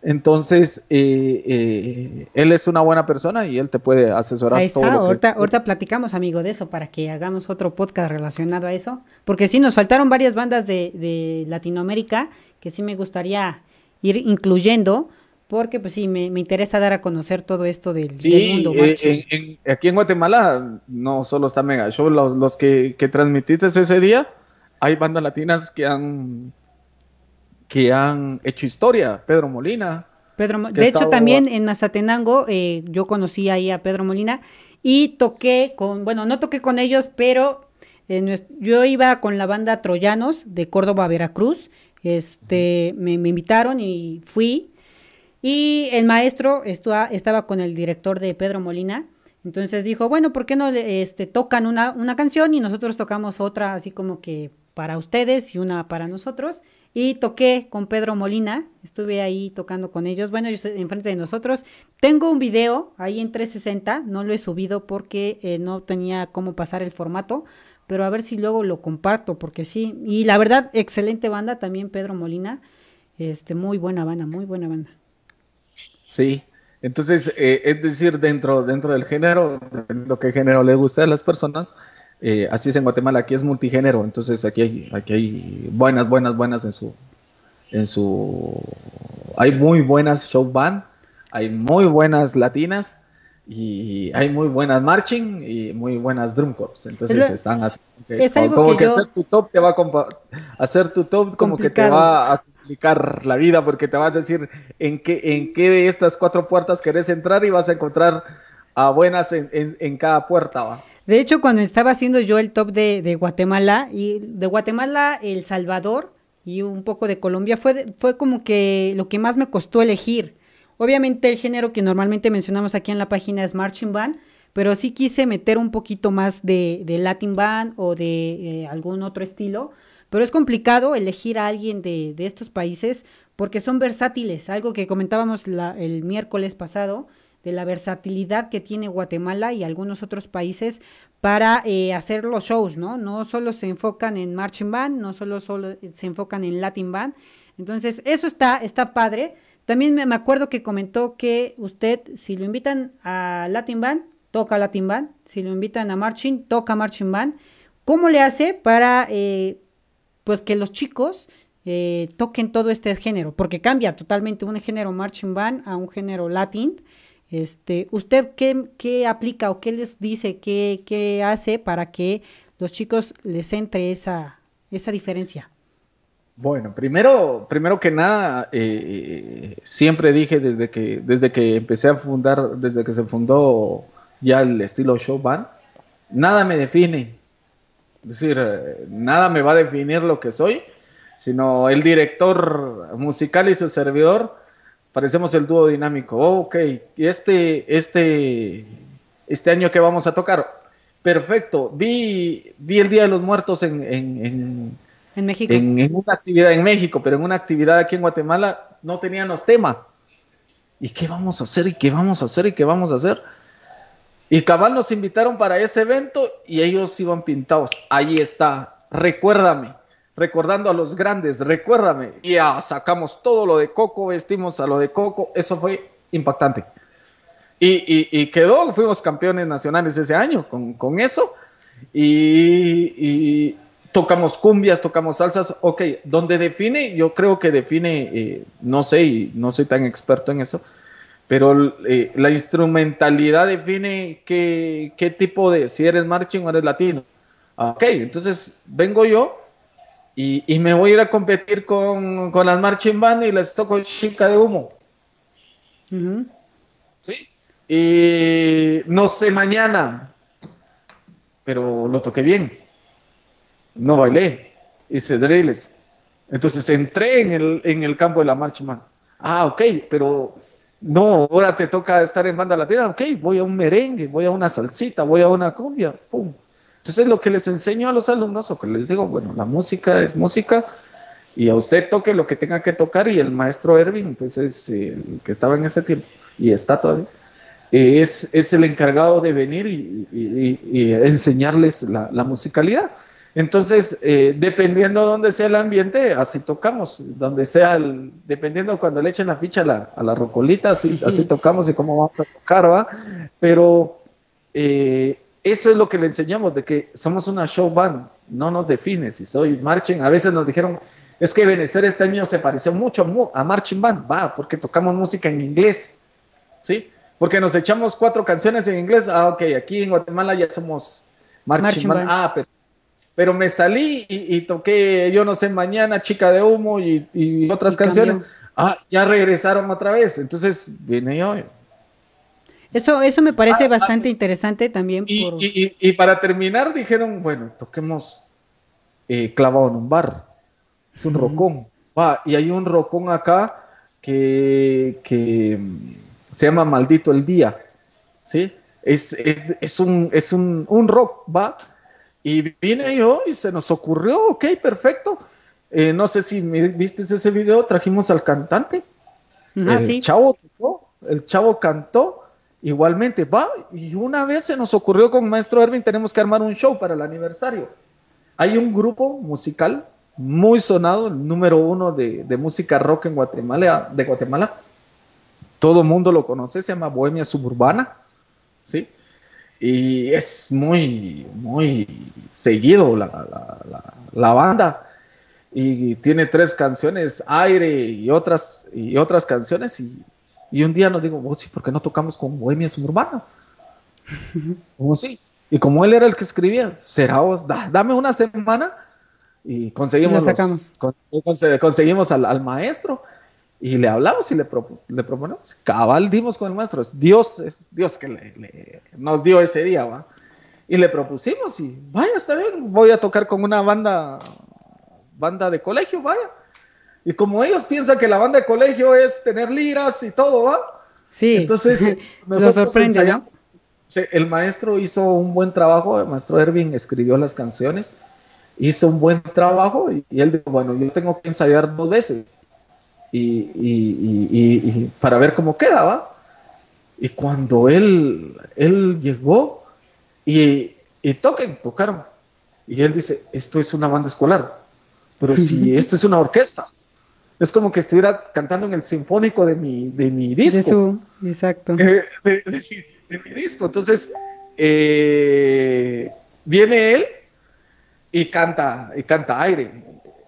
Entonces, eh, eh, él es una buena persona y él te puede asesorar. Ahí está, ahorita, ahorita platicamos, amigo, de eso para que hagamos otro podcast relacionado a eso. Porque sí, nos faltaron varias bandas de, de Latinoamérica que sí me gustaría ir incluyendo porque pues sí, me, interesa dar a conocer todo esto del, mundo. Eh, aquí en Guatemala no solo está Mega Show, los, los que, que transmitiste ese día, hay bandas latinas que han que han hecho historia, Pedro Molina. Pedro, de hecho también en Mazatenango eh, yo conocí ahí a Pedro Molina y toqué con, bueno, no toqué con ellos, pero yo iba con la banda Troyanos de Córdoba, Veracruz, este, me, me invitaron y fui y el maestro estaba con el director de Pedro Molina. Entonces dijo, bueno, ¿por qué no este, tocan una, una canción y nosotros tocamos otra así como que para ustedes y una para nosotros? Y toqué con Pedro Molina, estuve ahí tocando con ellos, bueno, ellos enfrente de nosotros. Tengo un video ahí en 360, no lo he subido porque eh, no tenía cómo pasar el formato, pero a ver si luego lo comparto, porque sí. Y la verdad, excelente banda también, Pedro Molina. Este, muy buena banda, muy buena banda. Sí, entonces, eh, es decir, dentro, dentro del género, lo que género le gusta a las personas, eh, así es en Guatemala, aquí es multigénero, entonces aquí hay, aquí hay buenas, buenas, buenas en su, en su, hay muy buenas show band, hay muy buenas latinas, y hay muy buenas marching y muy buenas drum corps. Entonces están así. como que, hacer tu top te va a hacer tu top como que te va a complicar la vida porque te vas a decir en qué, en qué de estas cuatro puertas querés entrar y vas a encontrar a buenas en, en, cada puerta. ¿va? De hecho, cuando estaba haciendo yo el top de, de, Guatemala, y de Guatemala, El Salvador y un poco de Colombia, fue, fue como que lo que más me costó elegir Obviamente el género que normalmente mencionamos aquí en la página es marching band, pero sí quise meter un poquito más de, Latin band o de eh, algún otro estilo. Pero es complicado elegir a alguien de, estos países porque son versátiles, algo que comentábamos el miércoles pasado, de la versatilidad que tiene Guatemala y algunos otros países para eh, hacer los shows, ¿no? No solo se enfocan en marching band, no solo, solo se enfocan en Latin band. Entonces, eso está, está padre. También me acuerdo que comentó que usted, si lo invitan a Latin Band, toca Latin Band. Si lo invitan a Marching, toca Marching Band. ¿Cómo le hace para eh, pues que los chicos eh, toquen todo este género? Porque cambia totalmente un género Marching Band a un género Latin. Este, ¿Usted qué, qué aplica o qué les dice, qué, qué hace para que los chicos les entre esa, esa diferencia? Bueno, primero, primero que nada, eh, siempre dije desde que, desde que empecé a fundar, desde que se fundó ya el estilo show band, nada me define. Es decir, nada me va a definir lo que soy, sino el director musical y su servidor, parecemos el dúo dinámico. Oh, ok, y este, este, este año que vamos a tocar, perfecto. Vi, vi el Día de los Muertos en en México. En, una actividad en México, pero en una actividad aquí en Guatemala no teníamos tema. ¿Y qué vamos a hacer? ¿Y qué vamos a hacer? ¿Y qué vamos a hacer? Y cabal nos invitaron para ese evento y ellos iban pintados. Ahí está, recuérdame, recordando a los grandes, recuérdame. Y ya sacamos todo lo de Coco, vestimos a lo de Coco, eso fue impactante. Y, quedó, fuimos campeones nacionales ese año con, con eso. Y, tocamos cumbias, tocamos salsas, ok, donde define, yo creo que define, eh, no sé, y no soy tan experto en eso, pero eh, la instrumentalidad define qué, qué, tipo de, si eres marching o eres latino. Ok, entonces vengo yo y, y me voy a ir a competir con, con, las marching band y les toco chica de humo. ¿Sí? Y no sé mañana, pero lo toqué bien no bailé, hice drills. Entonces entré en el, en el campo de la marcha, man. Ah, ok, pero no, ahora te toca estar en banda latina, ok, voy a un merengue, voy a una salsita, voy a una cumbia, pum. Entonces lo que les enseño a los alumnos, o que les digo, bueno, la música es música, y a usted toque lo que tenga que tocar, y el maestro Erwin, pues es el que estaba en ese tiempo, y está todavía, es, es el encargado de venir y, enseñarles la, la musicalidad. Entonces, eh, dependiendo de dónde sea el ambiente, así tocamos. Donde sea, el, dependiendo cuando le echen la ficha a la, a la rocolita, así, así tocamos y cómo vamos a tocar, ¿va? Pero eh, eso es lo que le enseñamos, de que somos una show band, no nos define. Si soy marching, a veces nos dijeron, es que Benecer este año se pareció mucho a marching band, va, porque tocamos música en inglés, ¿sí? Porque nos echamos cuatro canciones en inglés, ah, ok, aquí en Guatemala ya somos marching, band. ah, pero pero me salí y, toqué Yo no sé mañana, Chica de Humo y, otras canciones. Ah, ya regresaron otra vez, entonces vine yo. Eso, eso me parece ah, ah, bastante interesante también. Y, para terminar dijeron, bueno, toquemos eh, clavado en un bar. Es un rocón. y hay un rocón acá que, que se llama Maldito el Día. ¿Sí? Es, es, es, un, es un, un rock, va, y vine yo y se nos ocurrió, ok, perfecto. Eh, no sé si viste ese video, trajimos al cantante. Ah, el chavo tocó, el chavo cantó, igualmente, va, y una vez se nos ocurrió con Maestro Erwin, tenemos que armar un show para el aniversario. Hay un grupo musical muy sonado, el número uno de, de música rock en Guatemala, de Guatemala. Todo el mundo lo conoce, se llama Bohemia Suburbana, ¿sí? y es muy, muy seguido la, banda. Y tiene tres canciones, Aire y otras, y otras canciones. Y, Y un día nos digo, vos sí, ¿por qué no tocamos con Bohemia Suburbana? ¿Cómo sí? Y como él era el que escribía, será vos, dame una semana y conseguimos, conseguimos al, maestro y le hablamos y le, le proponemos. Cabal dimos con el maestro. Dios es Dios que le, nos dio ese día, ¿va? Y le propusimos y vaya, está bien, voy a tocar con una banda, banda de colegio, vaya. Y como ellos piensan que la banda de colegio es tener liras y todo, ¿va? Sí. Entonces nosotros ensayamos el maestro hizo un buen trabajo, el maestro Erwin escribió las canciones, hizo un buen trabajo y, él dijo, bueno, yo tengo que ensayar dos veces y, para ver cómo quedaba. Y cuando él, él llegó y, toquen, tocaron. Y él dice, esto es una banda escolar, pero si esto es una orquesta. Es como que estuviera cantando en el sinfónico de mi, de mi disco. exacto. Eh, mi disco. Entonces, eh, viene él y canta, y canta aire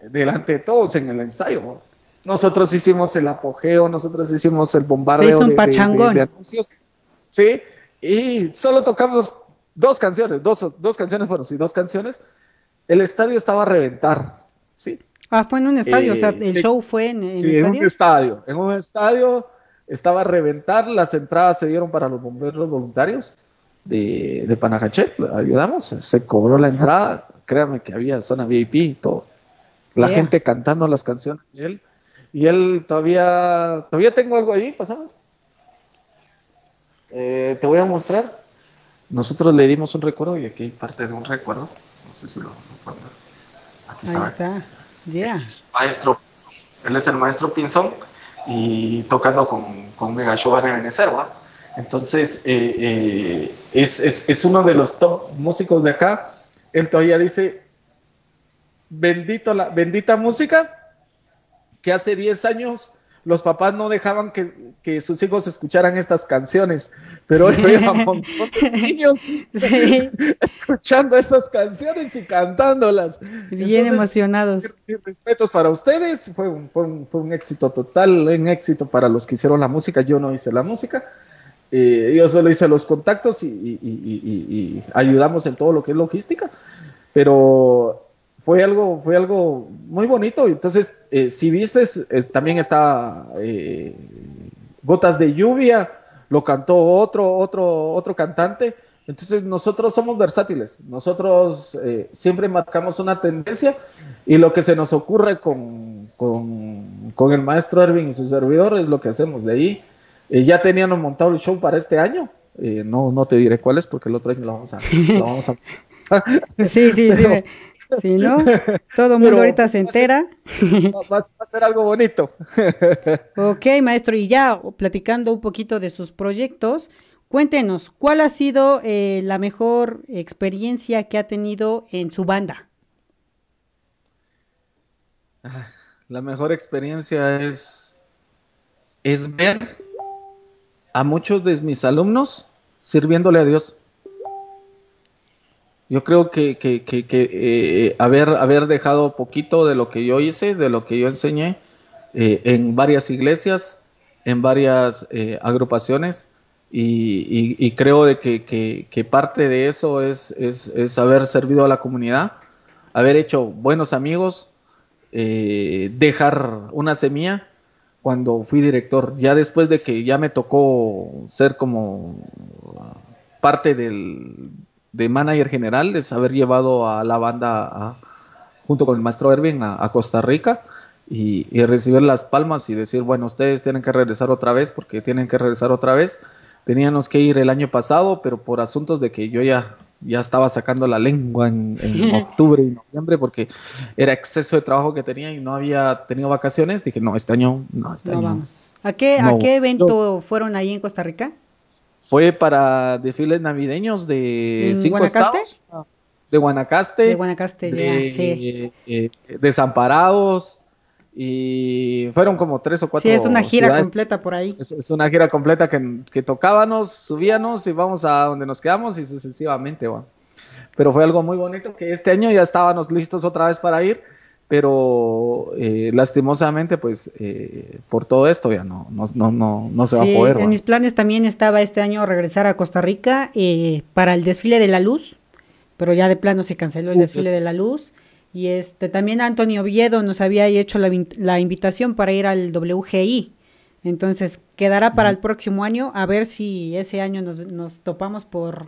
delante de todos en el ensayo. Nosotros hicimos el apogeo, nosotros hicimos el bombardeo de, anuncios. Sí, y solo tocamos dos canciones, dos, dos canciones fueron, sí, dos canciones. El estadio estaba a reventar, sí. Ah, fue en un estadio, o sea, el show fue en, en, sí, en un estadio, en un estadio estaba a reventar, las entradas se dieron para los bomberos voluntarios de, de Panajachel, ayudamos, se cobró la entrada, créame que había zona VIP y todo. La gente cantando las canciones de él. Y él todavía, todavía tengo algo ahí, pasamos. Eh, te voy a mostrar. Nosotros le dimos un recuerdo y aquí hay parte de un recuerdo. No sé si lo recuerdo. Aquí está. Ahí está. Maestro. Él es el maestro Pinzón y tocando con, con Mega Show Van Ebenezer, Entonces, eh, eh, es, es, es, uno de los top músicos de acá. Él todavía dice, bendito la, bendita música, que hace 10 años los papás no dejaban que, sus hijos escucharan estas canciones, pero hoy veo a un montón de niños escuchando estas canciones y cantándolas. Bien emocionados. respetos para ustedes, fue un, fue, un, fue un, éxito total, un éxito para los que hicieron la música, yo no hice la música, eh, yo solo hice los contactos y, y ayudamos en todo lo que es logística, pero fue algo, fue algo muy bonito. Entonces, eh, si viste, eh, también está eh, Gotas de Lluvia, lo cantó otro, otro, otro cantante. Entonces, nosotros somos versátiles. Nosotros siempre marcamos una tendencia y lo que se nos ocurre con, con, el maestro Erwin y su servidor es lo que hacemos. De ahí, ya teníamos montado el show para este año. no, no te diré cuál es porque el otro año lo vamos a, lo vamos a sí, sí, sí. Si no, todo el mundo ahorita se entera. Va, a ser algo bonito. ok, maestro, y ya platicando un poquito de sus proyectos, cuéntenos, ¿cuál ha sido eh, la mejor experiencia que ha tenido en su banda? Ah, la mejor experiencia es, es ver a muchos de mis alumnos sirviéndole a Dios. Yo creo que, eh, haber, haber dejado poquito de lo que yo hice, de lo que yo enseñé eh, en varias iglesias, en varias eh, agrupaciones, y, creo de que, parte de eso es, es, haber servido a la comunidad, haber hecho buenos amigos, dejar una semilla cuando fui director. Ya después de que ya me tocó ser como parte del, de manager general es haber llevado a la banda junto con el maestro Erwin a, Costa Rica y, recibir las palmas y decir, bueno, ustedes tienen que regresar otra vez porque tienen que regresar otra vez. Teníamos que ir el año pasado, pero por asuntos de que yo ya, ya estaba sacando la lengua en, octubre y noviembre porque era exceso de trabajo que tenía y no había tenido vacaciones, dije, no, este año, no, este año. Vamos. ¿A qué, ¿A qué evento fueron ahí en Costa Rica? Fue para desfiles navideños de cinco estados. De Guanacaste. De Guanacaste, de, sí. Eh, desamparados. Y fueron como tres o cuatro. Sí, es una gira completa por ahí. Es, una gira completa que, que, tocábamos, subíamos y vamos a donde nos quedamos y sucesivamente, Pero fue algo muy bonito que este año ya estábamos listos otra vez para ir pero eh, lastimosamente pues eh, por todo esto ya no, no, no, no, se va a poder. En mis planes también estaba este año regresar a Costa Rica eh, para el desfile de la luz, pero ya de plano se canceló el desfile de la luz. Y este también Antonio Oviedo nos había hecho la, la invitación para ir al WGI. Entonces quedará para el próximo año a ver si ese año nos, nos topamos por,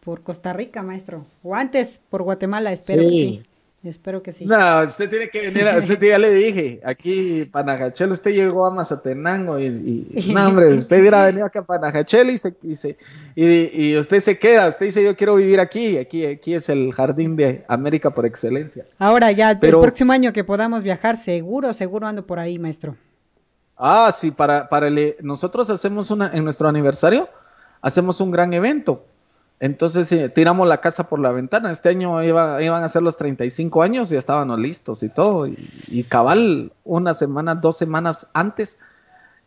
por Costa Rica, maestro. O antes por Guatemala, espero que sí. Espero que sí. No, usted tiene que venir, a, usted ya le dije, aquí Panajachel, usted llegó a Mazatenango y, no hombre, usted hubiera venido acá a Panajachel y, se, y, y, usted se queda, usted dice yo quiero vivir aquí, aquí, aquí es el jardín de América por excelencia. Ahora ya, el próximo año que podamos viajar, seguro, seguro ando por ahí, maestro. Ah, sí, para, para el, nosotros hacemos una, en nuestro aniversario, hacemos un gran evento entonces tiramos la casa por la ventana. Este año iba, iban a ser los 35 años y estábamos listos y todo. Y, cabal, una semana, dos semanas antes,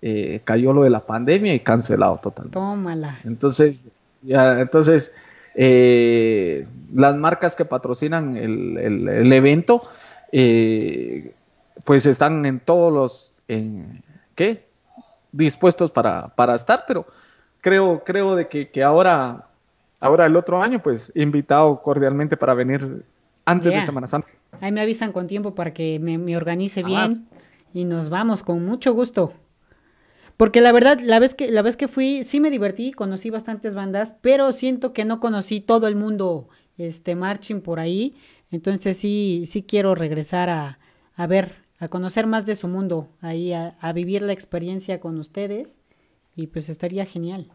eh, cayó lo de la pandemia y cancelado totalmente. Tómala. Entonces, ya, entonces eh, las marcas que patrocinan el, evento, eh, pues están en todos los, en, ¿qué? Dispuestos para, para estar, pero creo, creo de que, que ahora ahora el otro año, pues invitado cordialmente para venir antes de Semana Santa. Ahí me avisan con tiempo para que me, organice bien y nos vamos con mucho gusto. Porque la verdad, la vez que la vez que fui sí me divertí, conocí bastantes bandas, pero siento que no conocí todo el mundo este marching por ahí, entonces sí sí quiero regresar a, a ver, a conocer más de su mundo, ahí a, a vivir la experiencia con ustedes y pues estaría genial.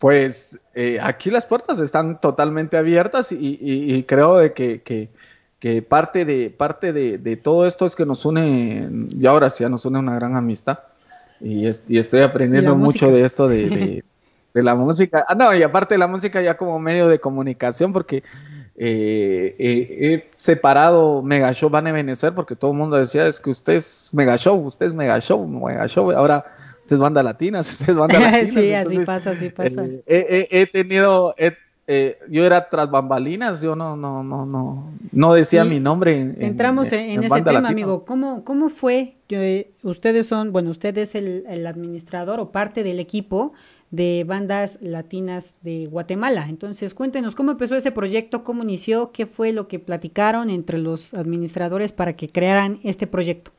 Pues eh, aquí las puertas están totalmente abiertas y, creo de que, parte, de, parte de, todo esto es que nos une, y ahora sí nos une una gran amistad. Y, estoy aprendiendo mucho de esto de, la música. Ah, no, y aparte de la música ya como medio de comunicación, porque eh, eh, he separado Mega Show Van a Venecer, porque todo el mundo decía, es que usted es Mega Show, usted es Mega Show, Mega Show. Ahora es banda latina, es banda latina. sí, así pasa, así pasa. Eh, he, tenido, eh, yo era tras bambalinas, yo no, no, no, no, no decía mi nombre. entramos en, ese tema, amigo. ¿Cómo, cómo fue? Eh, ustedes son, bueno, usted es el, el, administrador o parte del equipo de bandas latinas de Guatemala. Entonces, cuéntenos cómo empezó ese proyecto, cómo inició, qué fue lo que platicaron entre los administradores para que crearan este proyecto.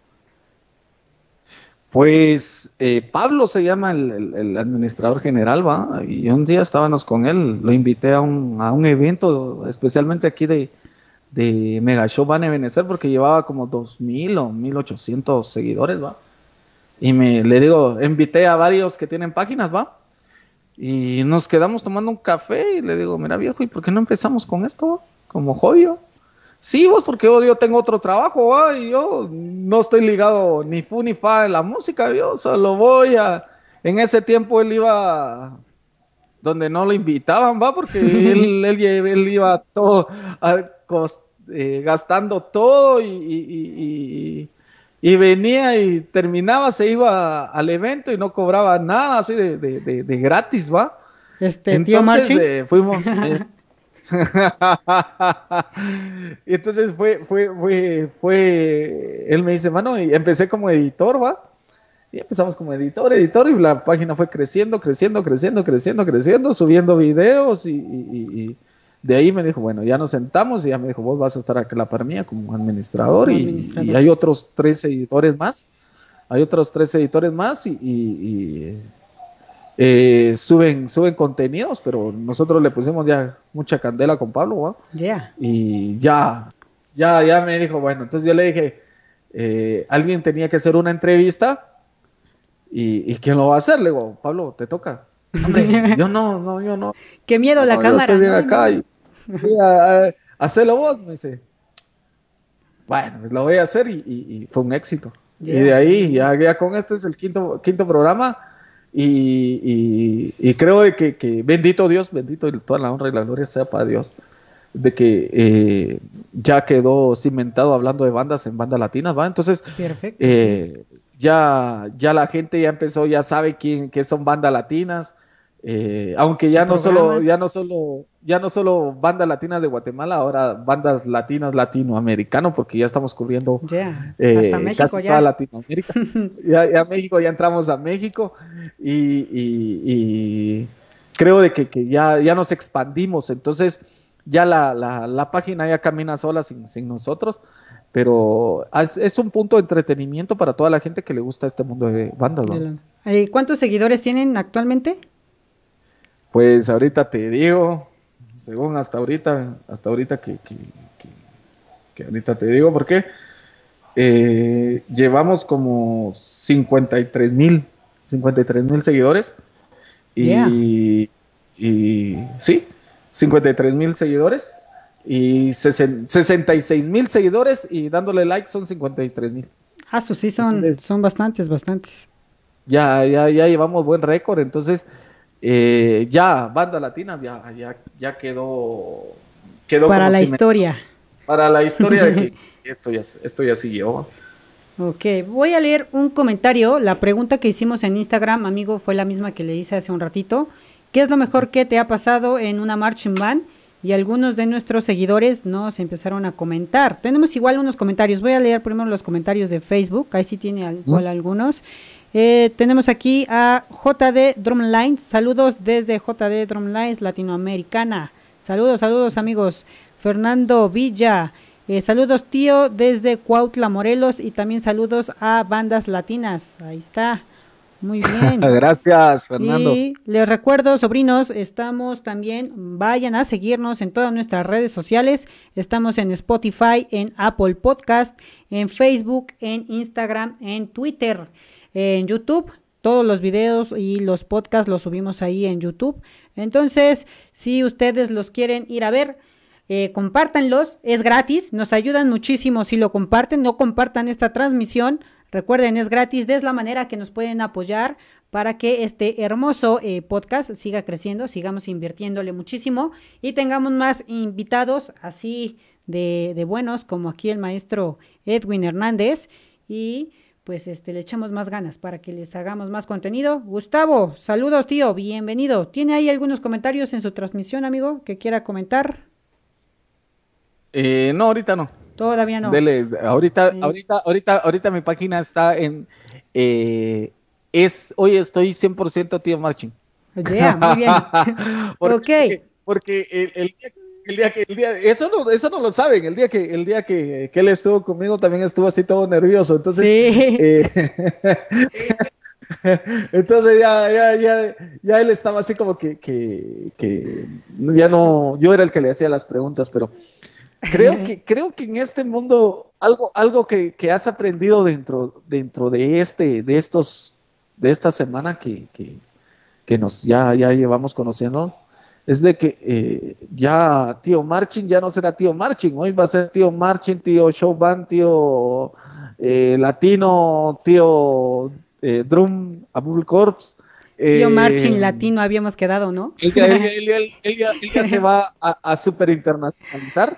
Pues eh, Pablo se llama el, administrador general, va, y un día estábamos con él, lo invité a un, evento, especialmente aquí de, de Mega Show Van a porque llevaba como 2.000 o 1.800 seguidores, va. Y me le digo, invité a varios que tienen páginas, va. Y nos quedamos tomando un café y le digo, mira viejo, ¿y por qué no empezamos con esto? Como joyo. Sí, vos, porque yo, tengo otro trabajo, y yo no estoy ligado ni fu ni fa en la música, yo solo voy a... En ese tiempo él iba donde no lo invitaban, va, porque él, él, iba todo eh, gastando todo y, y, venía y terminaba, se iba al evento y no cobraba nada así de, de, de, gratis, va. Este, Entonces eh, fuimos... Eh, y entonces fue, fue, fue, fue, él me dice, mano, y empecé como editor, va. Y empezamos como editor, editor, y la página fue creciendo, creciendo, creciendo, creciendo, creciendo, subiendo videos, y, de ahí me dijo, bueno, ya nos sentamos, y ya me dijo, vos vas a estar aquí en la par mía como administrador, y, hay otros tres editores más, hay otros tres editores más, y eh, suben, suben contenidos, pero nosotros le pusimos ya mucha candela con Pablo. Y ya, ya, ya me dijo, bueno, entonces yo le dije, eh, alguien tenía que hacer una entrevista y, ¿quién lo va a hacer? Le digo, Pablo, te toca. yo no, no, yo no. Qué miedo la cámara. Yo estoy bien acá y, hacelo vos, me dice. Bueno, pues lo voy a hacer y, fue un éxito. Y de ahí, ya, ya con este es el quinto, quinto programa y, creo de que, bendito Dios, bendito toda la honra y la gloria sea para Dios, de que eh, ya quedó cimentado hablando de bandas en bandas latinas, ¿va? Entonces, eh, ya, ya la gente ya empezó, ya sabe quién, qué son bandas latinas, eh, aunque ya no solo, ya no solo, ya no solo bandas latinas de Guatemala, ahora bandas latinas latinoamericanos, porque ya estamos cubriendo eh, casi toda Latinoamérica. ya, México, ya entramos a México y, creo de que, ya, ya nos expandimos, entonces ya la, página ya camina sola sin, nosotros, pero es, un punto de entretenimiento para toda la gente que le gusta este mundo de bandas. ¿Cuántos seguidores tienen actualmente? Pues ahorita te digo, según hasta ahorita, hasta ahorita que, que, ahorita te digo, porque eh, llevamos como 53 mil, 53 mil seguidores. Y, y sí, 53 mil seguidores y 66 mil seguidores y dándole like son 53 mil. Ah, sí, son, son bastantes, bastantes. Ya, ya, ya llevamos buen récord, entonces eh, ya, banda latina, ya, ya, ya quedó, quedó para la historia. para la historia de que esto ya, esto ya siguió. Ok, voy a leer un comentario. La pregunta que hicimos en Instagram, amigo, fue la misma que le hice hace un ratito. ¿Qué es lo mejor que te ha pasado en una marching band? Y algunos de nuestros seguidores nos empezaron a comentar. Tenemos igual unos comentarios. Voy a leer primero los comentarios de Facebook. Ahí sí tiene igual algunos. Eh, tenemos aquí a JD Drumlines. Saludos desde JD Drumlines Latinoamericana. Saludos, saludos amigos. Fernando Villa. Eh, saludos tío desde Cuautla, Morelos. Y también saludos a bandas latinas. Ahí está. Muy bien. Gracias, Fernando. Y les recuerdo, sobrinos, estamos también, vayan a seguirnos en todas nuestras redes sociales. Estamos en Spotify, en Apple Podcast, en Facebook, en Instagram, en Twitter en YouTube. Todos los videos y los podcasts los subimos ahí en YouTube. Entonces, si ustedes los quieren ir a ver, eh, compártanlos, es gratis, nos ayudan muchísimo si lo comparten, no compartan esta transmisión, recuerden, es gratis, es la manera que nos pueden apoyar para que este hermoso eh, podcast siga creciendo, sigamos invirtiéndole muchísimo y tengamos más invitados así de, de buenos como aquí el maestro Edwin Hernández y pues este, le echamos más ganas para que les hagamos más contenido. Gustavo, saludos tío, bienvenido. ¿Tiene ahí algunos comentarios en su transmisión, amigo, que quiera comentar? Eh, no, ahorita no. Todavía no. Dele, ahorita, ahorita, ahorita, ahorita mi página está en, eh, es, hoy estoy 100% tío Marching. Yeah, muy bien. porque, porque el, el día el día que el día eso no eso no lo saben el día que el día que, él estuvo conmigo también estuvo así todo nervioso entonces eh, entonces ya, ya, ya, ya él estaba así como que, que, que, ya no yo era el que le hacía las preguntas pero creo que creo que en este mundo algo algo que, que has aprendido dentro dentro de este de estos de esta semana que, que, que nos ya ya llevamos conociendo es de que eh, ya tío Marching ya no será tío Marching, hoy va a ser tío Marching, tío Showband, tío eh, Latino, tío eh, Drum, Abul Corps. Tío Marching Latino habíamos quedado, ¿no? Él ya, se va a, a super internacionalizar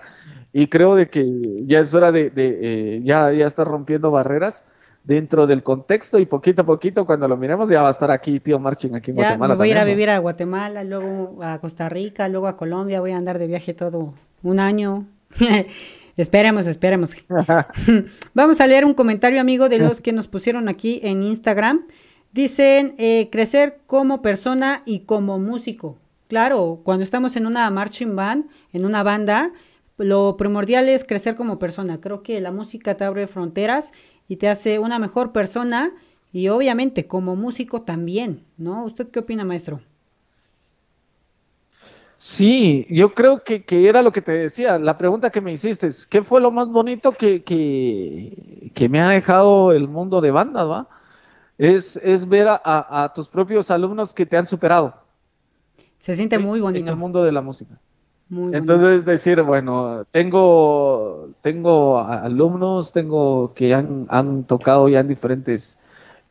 y creo de que ya es hora de, de ya, ya está rompiendo barreras dentro del contexto y poquito a poquito cuando lo miremos ya va a estar aquí tío Marching aquí en Guatemala. voy a ir a vivir a Guatemala, luego a Costa Rica, luego a Colombia, voy a andar de viaje todo un año. esperemos, esperemos. Vamos a leer un comentario, amigo, de los que nos pusieron aquí en Instagram. Dicen, eh, crecer como persona y como músico. Claro, cuando estamos en una marching band, en una banda, lo primordial es crecer como persona. Creo que la música te abre fronteras y te hace una mejor persona y obviamente como músico también, ¿no? ¿Usted qué opina, maestro? Sí, yo creo que, era lo que te decía, la pregunta que me hiciste, ¿qué fue lo más bonito que, que, me ha dejado el mundo de banda, va? Es, es ver a, tus propios alumnos que te han superado. Se siente muy bonito. En el mundo de la música. Entonces decir, bueno, tengo, tengo alumnos, tengo que han, han tocado ya en diferentes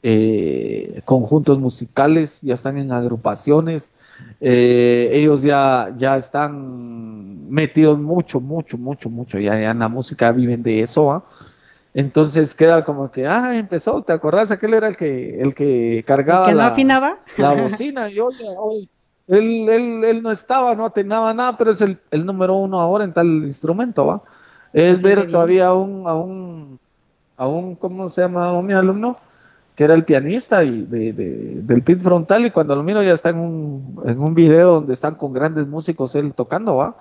eh, conjuntos musicales, ya están en agrupaciones, eh, ellos ya, ya están metidos mucho, mucho, mucho, mucho, ya, en la música viven de eso, Entonces queda como que, ah, empezó, ¿te acordás? Aquel era el que, el que cargaba la, la bocina y oye, él, él, él, no estaba, no atenaba nada, pero es el, el, número uno ahora en tal instrumento, ¿va? Es ver todavía a un, a un, a un, ¿cómo se llama? A mi alumno, que era el pianista y de, de, del pit frontal, y cuando lo miro ya está en un, en un video donde están con grandes músicos él tocando, ¿va?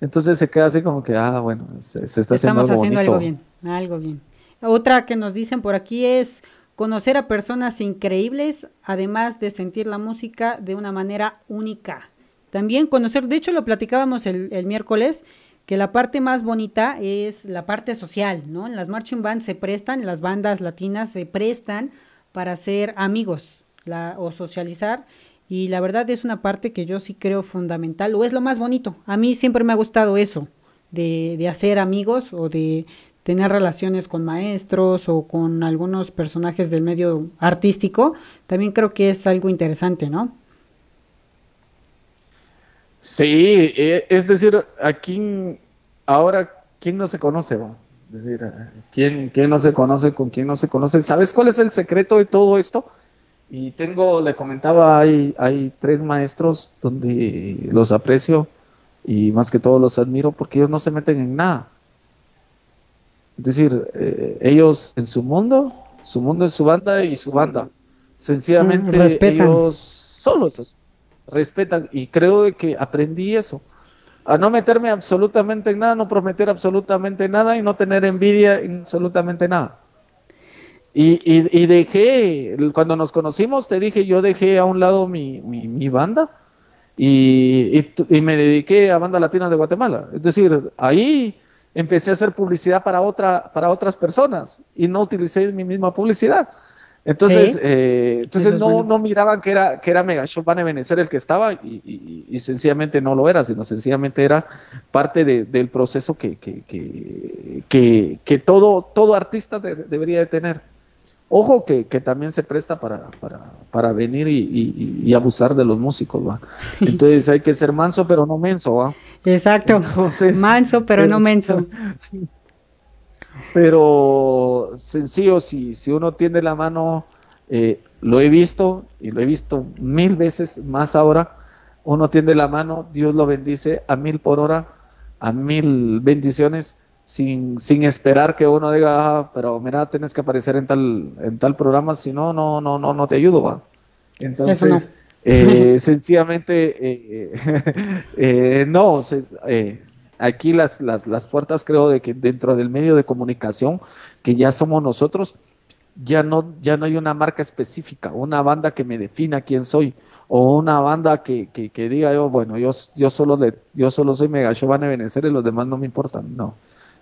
Entonces se queda así como que, ah, bueno, se, está haciendo algo haciendo algo bien, algo bien. Otra que nos dicen por aquí es conocer a personas increíbles, además de sentir la música de una manera única. También conocer, de hecho lo platicábamos el, miércoles, que la parte más bonita es la parte social, ¿no? En las marching bands se prestan, las bandas latinas se prestan para ser amigos o socializar y la verdad es una parte que yo sí creo fundamental o es lo más bonito. A mí siempre me ha gustado eso, de, de hacer amigos o de tener relaciones con maestros o con algunos personajes del medio artístico. También creo que es algo interesante, ¿no? Sí, e, es decir, aquí ahora, ¿quién no se conoce? Es decir, ¿quién, ¿quién no se conoce con quién no se conoce? ¿Sabes cuál es el secreto de todo esto? Y tengo, le comentaba, hay, hay tres maestros donde los aprecio y más que todo los admiro porque ellos no se meten en nada. Es decir, eh, ellos en su mundo, su mundo en su banda y su banda. Sencillamente mm, ellos solos respetan y creo de que aprendí eso. A no meterme absolutamente en nada, no prometer absolutamente nada y no tener envidia en absolutamente nada. Y, y, dejé, cuando nos conocimos, te dije, yo dejé a un lado mi, mi, banda y, y, me dediqué a Banda Latina de Guatemala. Es decir, ahí empecé a hacer publicidad para, otra, para otras personas y no utilicé mi misma publicidad. Entonces, eh, entonces no, no miraban que era, que era Mega Show Van Ebenezer el que estaba y, y, sencillamente no lo era, sino sencillamente era parte de, del proceso que, que, que, que, todo, todo artista debería de tener. Ojo que, también se presta para, para, venir y, abusar de los músicos, ¿va? Entonces hay que ser manso pero no menso, ¿va? Exacto, manso pero no menso. Pero sencillo, si, si uno tiene la mano, eh, lo he visto y lo he visto mil veces más ahora, uno tiende la mano, Dios lo bendice a mil por hora, a mil bendiciones sin, sin esperar que uno diga, ah, pero mira, tienes que aparecer en tal, en tal programa, si no, no, no, no, no te ayudo, va. Entonces, eh, sencillamente, eh, eh, no, aquí las, las, las puertas creo de que dentro del medio de comunicación, que ya somos nosotros, ya no, ya no hay una marca específica, una banda que me defina quién soy, o una banda que, que, que diga yo, bueno, yo, yo solo le, yo solo soy Mega Show, van a vencer y los demás no me importan, no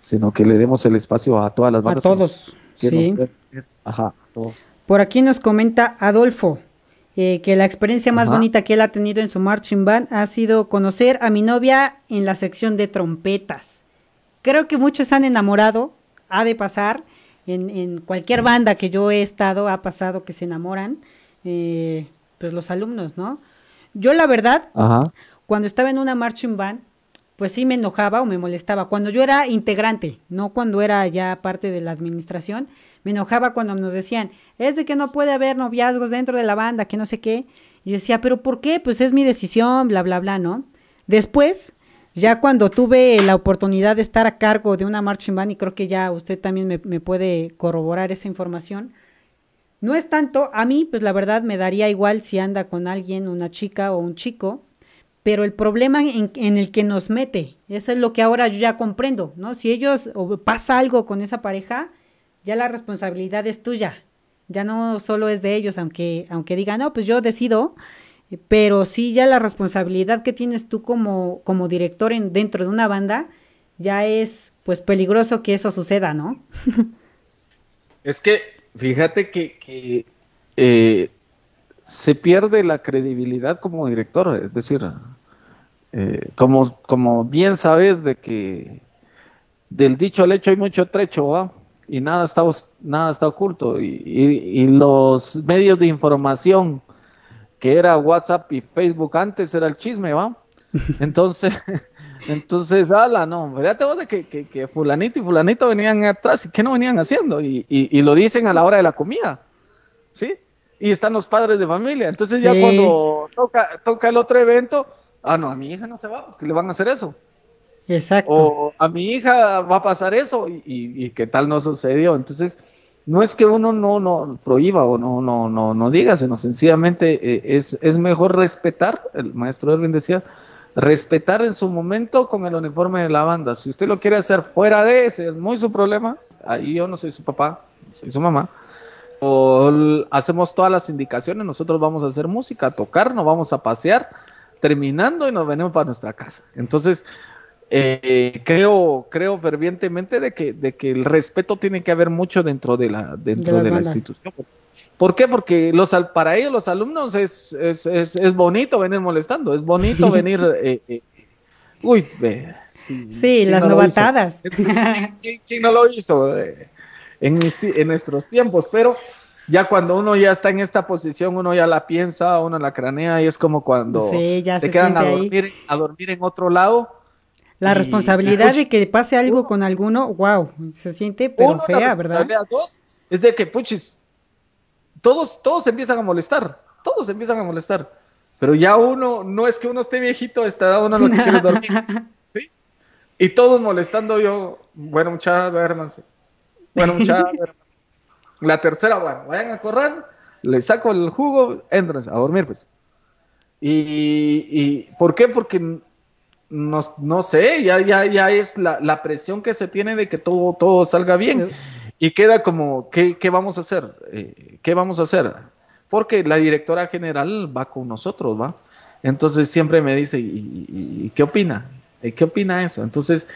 sino que le demos el espacio a todas las bandas. A todos. sí. Ajá, todos. Por aquí nos comenta Adolfo eh, que la experiencia más bonita que él ha tenido en su marching band ha sido conocer a mi novia en la sección de trompetas. Creo que muchos han enamorado, ha de pasar, en, en cualquier banda que yo he estado ha pasado que se enamoran, eh, pues los alumnos, ¿no? Yo la verdad, cuando estaba en una marching band, pues sí me enojaba o me molestaba. Cuando yo era integrante, no cuando era ya parte de la administración, me enojaba cuando nos decían, es de que no puede haber noviazgos dentro de la banda, que no sé qué. Y yo decía, pero ¿por qué? Pues es mi decisión, bla, bla, bla, ¿no? Después, ya cuando tuve la oportunidad de estar a cargo de una marching band, y creo que ya usted también me, me puede corroborar esa información, no es tanto, a mí, pues la verdad me daría igual si anda con alguien, una chica o un chico, pero el problema en, el que nos mete, eso es lo que ahora yo ya comprendo, ¿no? Si ellos o pasa algo con esa pareja, ya la responsabilidad es tuya, ya no solo es de ellos, aunque, aunque digan, no, pues yo decido, pero sí ya la responsabilidad que tienes tú como, como director en, dentro de una banda, ya es pues peligroso que eso suceda, ¿no? es que, fíjate que, que eh, se pierde la credibilidad como director, es decir, eh, como, como bien sabes de que del dicho al hecho hay mucho trecho, y nada está, nada está oculto, y, los medios de información que era WhatsApp y Facebook antes era el chisme, ¿va? Entonces, entonces, ala, no, fíjate vos de que, que, fulanito y fulanito venían atrás, ¿y qué no venían haciendo? Y, y, y, lo dicen a la hora de la comida, ¿sí? y están los padres de familia. Entonces ya cuando toca, toca el otro evento, ah, no, a mi hija no se va, porque le van a hacer eso. Exacto. O a mi hija va a pasar eso y, y, qué tal no sucedió. Entonces, no es que uno no, no prohíba o no, no, no, no diga, sino sencillamente eh, es, es mejor respetar, el maestro Erwin decía, respetar en su momento con el uniforme de la banda. Si usted lo quiere hacer fuera de ese, es muy su problema. Ahí yo no soy su papá, soy su mamá. O hacemos todas las indicaciones, nosotros vamos a hacer música, a tocar, nos vamos a pasear, terminando y nos venimos para nuestra casa. Entonces, eh, creo, creo fervientemente de que, de que el respeto tiene que haber mucho dentro de la, dentro de, la institución. ¿Por qué? Porque los, para ellos los alumnos es, es, es, bonito venir molestando, es bonito venir... Eh, eh, uy, sí, las novatadas. ¿Quién, no lo hizo en, en nuestros tiempos? Pero ya cuando uno ya está en esta posición, uno ya la piensa, uno la cranea y es como cuando se, quedan a dormir, a dormir en otro lado la responsabilidad de que pase algo con alguno, wow, se siente pero fea, ¿verdad? Dos es de que, puchis, todos, todos empiezan a molestar, todos empiezan a molestar. Pero ya uno, no es que uno esté viejito, está uno lo que quiere dormir. ¿Sí? Y todos molestando yo, bueno, muchachos, duérmanse. Bueno, muchachos, duérmanse. La tercera, bueno, vayan a correr, le saco el jugo, entren a dormir, pues. Y, y ¿por qué? Porque no, no sé, ya, ya, ya es la, la, presión que se tiene de que todo, todo salga bien. Y queda como, ¿qué, qué vamos a hacer? Eh, ¿Qué vamos a hacer? Porque la directora general va con nosotros, ¿va? Entonces siempre me dice, ¿y, qué opina? ¿Qué opina eso? Entonces,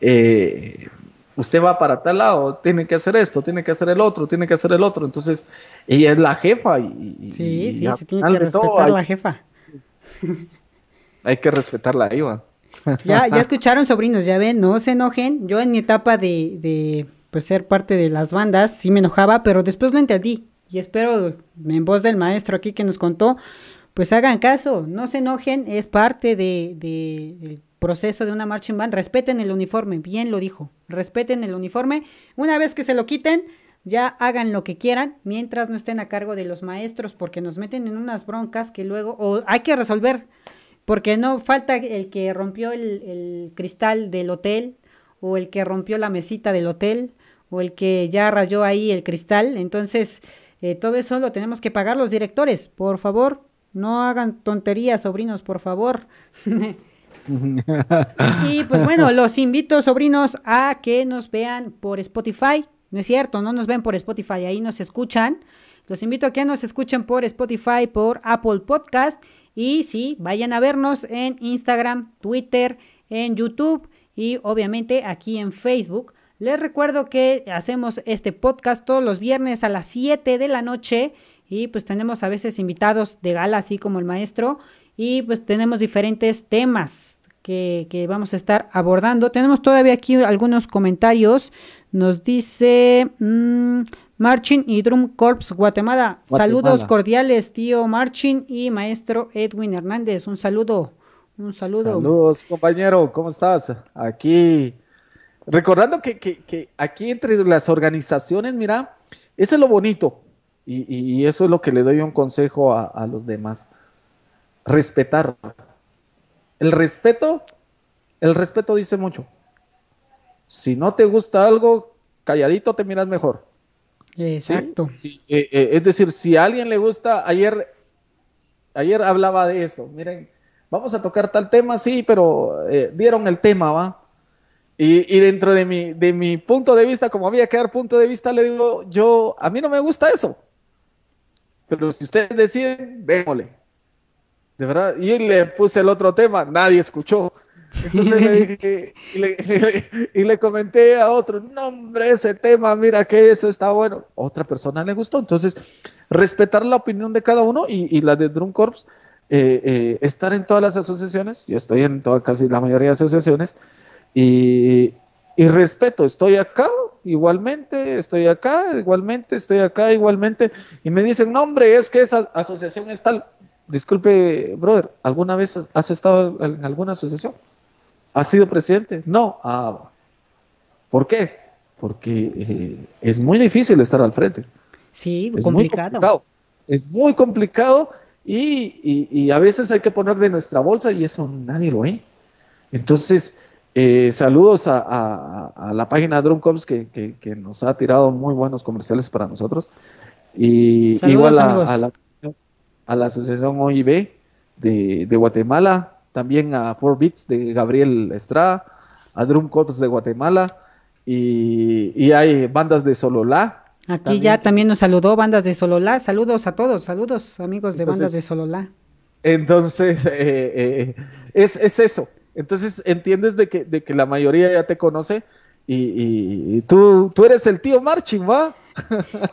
eh, usted va para tal lado, tiene que hacer esto, tiene que hacer el otro, tiene que hacer el otro. Entonces, ella es la jefa. Y, sí, sí, se tiene que respetar la jefa. Hay que respetarla ahí, ¿va? Ya, ya escucharon, sobrinos, ya ven, no se enojen. Yo en mi etapa de, de pues, ser parte de las bandas sí me enojaba, pero después lo entendí. Y espero, en voz del maestro aquí que nos contó, pues hagan caso, no se enojen, es parte de, de, proceso de una marching band. Respeten el uniforme, bien lo dijo, respeten el uniforme. Una vez que se lo quiten, ya hagan lo que quieran mientras no estén a cargo de los maestros, porque nos meten en unas broncas que luego, o hay que resolver porque no falta el que rompió el, cristal del hotel, o el que rompió la mesita del hotel, o el que ya rayó ahí el cristal. Entonces, eh, todo eso lo tenemos que pagar los directores. Por favor, no hagan tonterías, sobrinos, por favor. y pues bueno, los invito, sobrinos, a que nos vean por Spotify. No es cierto, no nos ven por Spotify, ahí nos escuchan. Los invito a que nos escuchen por Spotify, por Apple Podcast y sí, vayan a vernos en Instagram, Twitter, en YouTube y obviamente aquí en Facebook. Les recuerdo que hacemos este podcast todos los viernes a las 7 de la noche y pues tenemos a veces invitados de gala, así como el maestro, y pues tenemos diferentes temas que, vamos a estar abordando. Tenemos todavía aquí algunos comentarios. Nos dice... Mm, Marchin y Drum Corps Guatemala. Saludos cordiales, tío Marchin y maestro Edwin Hernández. Un saludo, un saludo. Saludos, compañero, ¿cómo estás? Aquí, recordando que, aquí entre las organizaciones, mira, eso es lo bonito y, eso es lo que le doy un consejo a, a los demás. Respetar. El respeto, el respeto dice mucho. Si no te gusta algo, calladito te miras mejor. Exacto. Eh, eh, es decir, si a alguien le gusta, ayer, ayer hablaba de eso, miren, vamos a tocar tal tema, sí, pero eh, dieron el tema, ¿va? Y, dentro de mi, de mi punto de vista, como había que dar punto de vista, le digo, yo, a mí no me gusta eso. Pero si ustedes deciden, démosle. De verdad, y le puse el otro tema, nadie escuchó. Entonces le dije, y le, comenté a otro, no hombre, ese tema, mira que eso está bueno. Otra persona le gustó. Entonces, respetar la opinión de cada uno y, la de Drum Corps, eh, eh, estar en todas las asociaciones, yo estoy en toda, casi la mayoría de asociaciones, y, respeto, estoy acá igualmente, estoy acá igualmente, estoy acá igualmente, y me dicen, no hombre, es que esa asociación es tal. Disculpe, brother, ¿alguna vez has estado en alguna asociación? ¿Has sido presidente? No. Ah, ¿Por qué? Porque eh, es muy difícil estar al frente. Sí, complicado. es muy complicado y, a veces hay que poner de nuestra bolsa y eso nadie lo ve. Entonces, eh, saludos a, la página Drumcoms que, que, nos ha tirado muy buenos comerciales para nosotros. Y igual a, la, a la asociación OIB de, de Guatemala, también a Four Beats de Gabriel Estrada, a Drum Corps de Guatemala y, hay bandas de Sololá. Aquí ya también nos saludó bandas de Sololá. Saludos a todos, saludos amigos de bandas de Sololá. Entonces, eh, eh, es, es, eso. Entonces entiendes de que, de que la mayoría ya te conoce y, tú, tú eres el tío Marching, ¿va?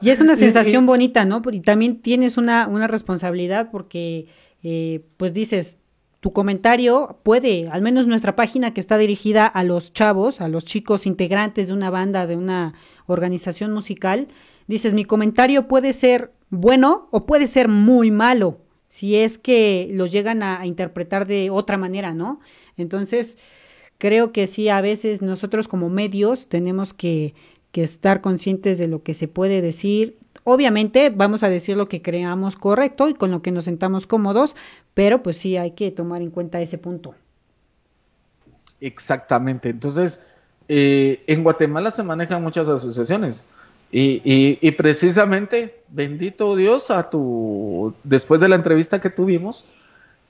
Y es una sensación bonita, ¿no? Y también tienes una, una responsabilidad porque, eh, pues dices, tu comentario puede, al menos nuestra página que está dirigida a los chavos, a los chicos integrantes de una banda, de una organización musical, dices, mi comentario puede ser bueno o puede ser muy malo, si es que los llegan a, interpretar de otra manera, ¿no? Entonces, creo que sí, a veces nosotros como medios tenemos que, que estar conscientes de lo que se puede decir, Obviamente vamos a decir lo que creamos correcto y con lo que nos sentamos cómodos, pero pues sí hay que tomar en cuenta ese punto. Exactamente. Entonces, eh, en Guatemala se manejan muchas asociaciones. Y, precisamente, bendito Dios, a tu, después de la entrevista que tuvimos,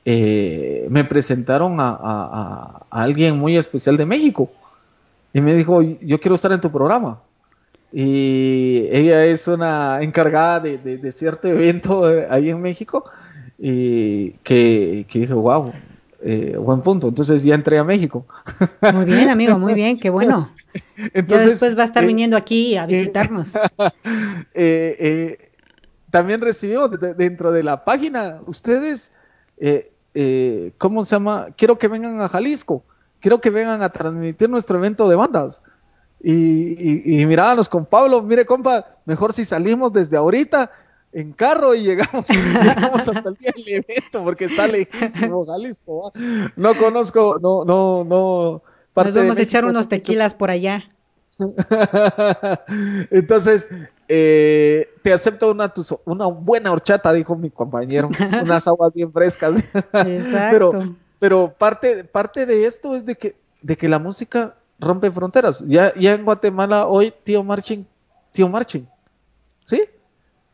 eh, me presentaron a, a, alguien muy especial de México. Y me dijo, yo quiero estar en tu programa y ella es una encargada de, cierto evento eh, ahí en México y que, que dije, wow, eh, buen punto. Entonces ya entré a México. Muy bien, amigo, muy bien, qué bueno. Entonces, después va a estar eh, viniendo aquí a visitarnos. también recibimos dentro de la página, ustedes, ¿cómo se llama? Quiero que vengan a Jalisco, quiero que vengan a transmitir nuestro evento de bandas. Y, y, mirábamos con Pablo, mire compa, mejor si salimos desde ahorita en carro y llegamos, hasta el día del evento porque está lejísimo Jalisco. No conozco, no, no, no. Nos vamos a echar unos tequilas por allá. Entonces, eh, te acepto una, una buena horchata, dijo mi compañero, unas aguas bien frescas. Exacto. Pero, pero parte, parte de esto es de que, de que la música rompe fronteras. Ya, ya en Guatemala hoy, tío Marching, tío Marching, ¿sí?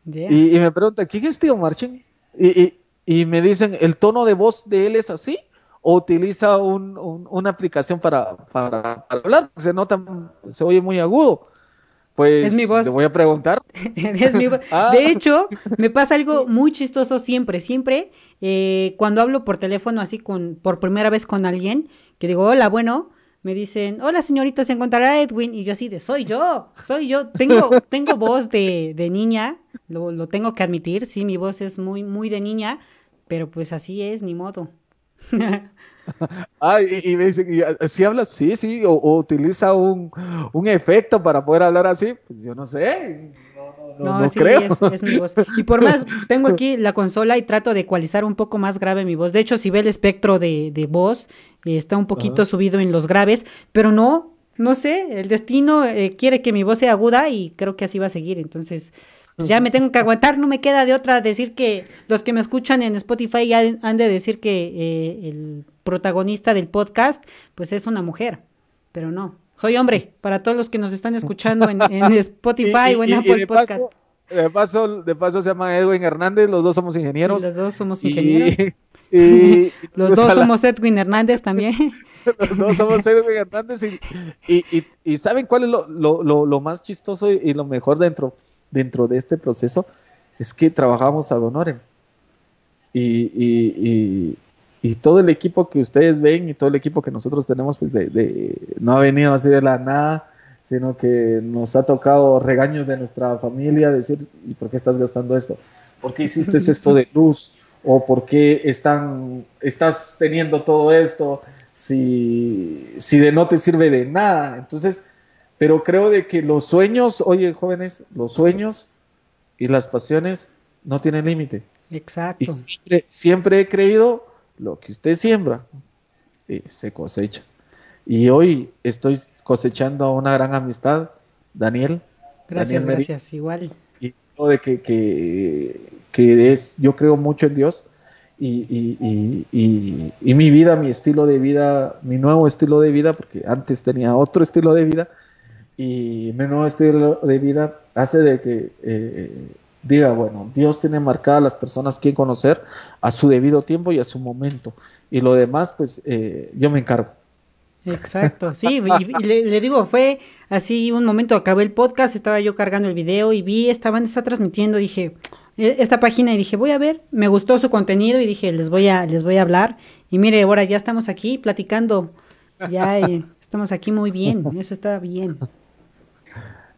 Y, me pregunta, ¿quién es tío Marching? Y, y, me dicen, ¿el tono de voz de él es así? ¿O utiliza un, una aplicación para, para, hablar? Se nota, se oye muy agudo. Pues es mi voz. voy a preguntar. es mi voz. Ah. De hecho, me pasa algo muy chistoso siempre, siempre, eh, cuando hablo por teléfono así con, por primera vez con alguien, que digo, hola, bueno, me dicen, hola señorita, se encontrará Edwin. Y yo así de, soy yo, soy yo. Tengo, tengo voz de, de niña, lo, lo, tengo que admitir, sí, mi voz es muy, muy de niña, pero pues así es, ni modo. ah, y, me dicen, ¿sí habla? Sí, sí, o, utiliza un, un, efecto para poder hablar así. Pues yo no sé no, sí, Es, mi voz. Y por más, tengo aquí la consola y trato de ecualizar un poco más grave mi voz. De hecho, si ve el espectro de, de voz, eh, está un poquito subido en los graves, pero no, no sé, el destino eh, quiere que mi voz sea aguda y creo que así va a seguir. Entonces, pues ya me tengo que aguantar, no me queda de otra decir que los que me escuchan en Spotify ya han de decir que eh, el protagonista del podcast, pues es una mujer, pero no. Soy hombre, para todos los que nos están escuchando en, Spotify o en Apple Podcast. de paso, de paso se llama Edwin Hernández, los dos somos ingenieros. los dos somos ingenieros. Y, los dos somos Edwin Hernández también. los dos somos Edwin Hernández y, ¿saben cuál es lo, más chistoso y, lo mejor dentro, dentro de este proceso? Es que trabajamos a Donoren. y, y todo el equipo que ustedes ven y todo el equipo que nosotros tenemos, pues de, no ha venido así de la nada, sino que nos ha tocado regaños de nuestra familia, decir, ¿y por qué estás gastando esto? ¿Por qué hiciste esto de luz? ¿O por qué están, estás teniendo todo esto si, si de no te sirve de nada? Entonces, pero creo de que los sueños, oye jóvenes, los sueños y las pasiones no tienen límite. Exacto. Y siempre he creído lo que usted siembra eh, se cosecha. Y hoy estoy cosechando una gran amistad, Daniel. Gracias, gracias, igual. y de que, que, que, es, yo creo mucho en Dios y, y, y, y, mi vida, mi estilo de vida, mi nuevo estilo de vida, porque antes tenía otro estilo de vida, y mi nuevo estilo de vida hace de que eh, diga, bueno, Dios tiene marcadas las personas que conocer a su debido tiempo y a su momento, y lo demás, pues eh, yo me encargo. Exacto, sí, y, le, digo, fue así un momento, acabé el podcast, estaba yo cargando el video y vi, estaban, está transmitiendo, dije, e, esta página y dije, voy a ver, me gustó su contenido y dije, les voy a, les voy a hablar. Y mire, ahora ya estamos aquí platicando, ya eh, estamos aquí muy bien, eso está bien.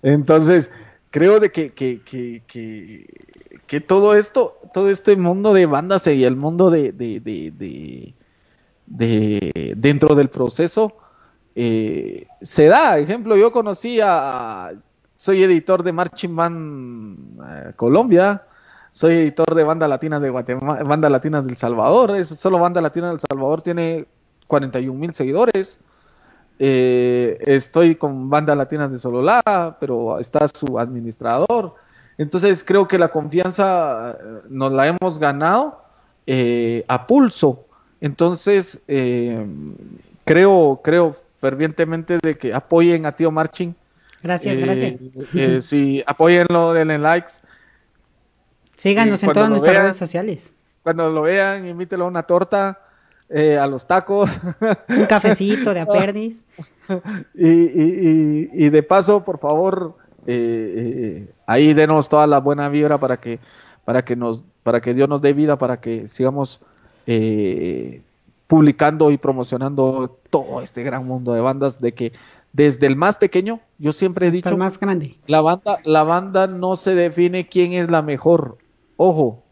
Entonces, creo de que, que, que, que, todo esto, todo este mundo de bandas y el mundo de, de, de, de, dentro del proceso eh, se da. Ejemplo, yo conocí a, soy editor de Marching Band eh, Colombia, soy editor de Banda Latina de Guatemala, Banda Latina del Salvador. Es, solo Banda Latina del Salvador tiene 41 mil seguidores. Eh, estoy con Banda Latina de Sololá, pero está su administrador. Entonces creo que la confianza eh, nos la hemos ganado eh, a pulso. Entonces creo, creo fervientemente de que apoyen a Tío Marching. Gracias, gracias. sí, apóyenlo, denle likes. Síganos en todas nuestras redes sociales. Cuando lo vean, invítelo a una torta, eh, a los tacos. Un cafecito de aperdis. y, y, y, de paso, por favor, eh, eh, ahí denos toda la buena vibra para que, para que nos, para que Dios nos dé vida, para que sigamos publicando y promocionando todo este gran mundo de bandas, de que desde el más pequeño, yo siempre he dicho, el más grande. La banda, la banda no se define quién es la mejor, Ojo,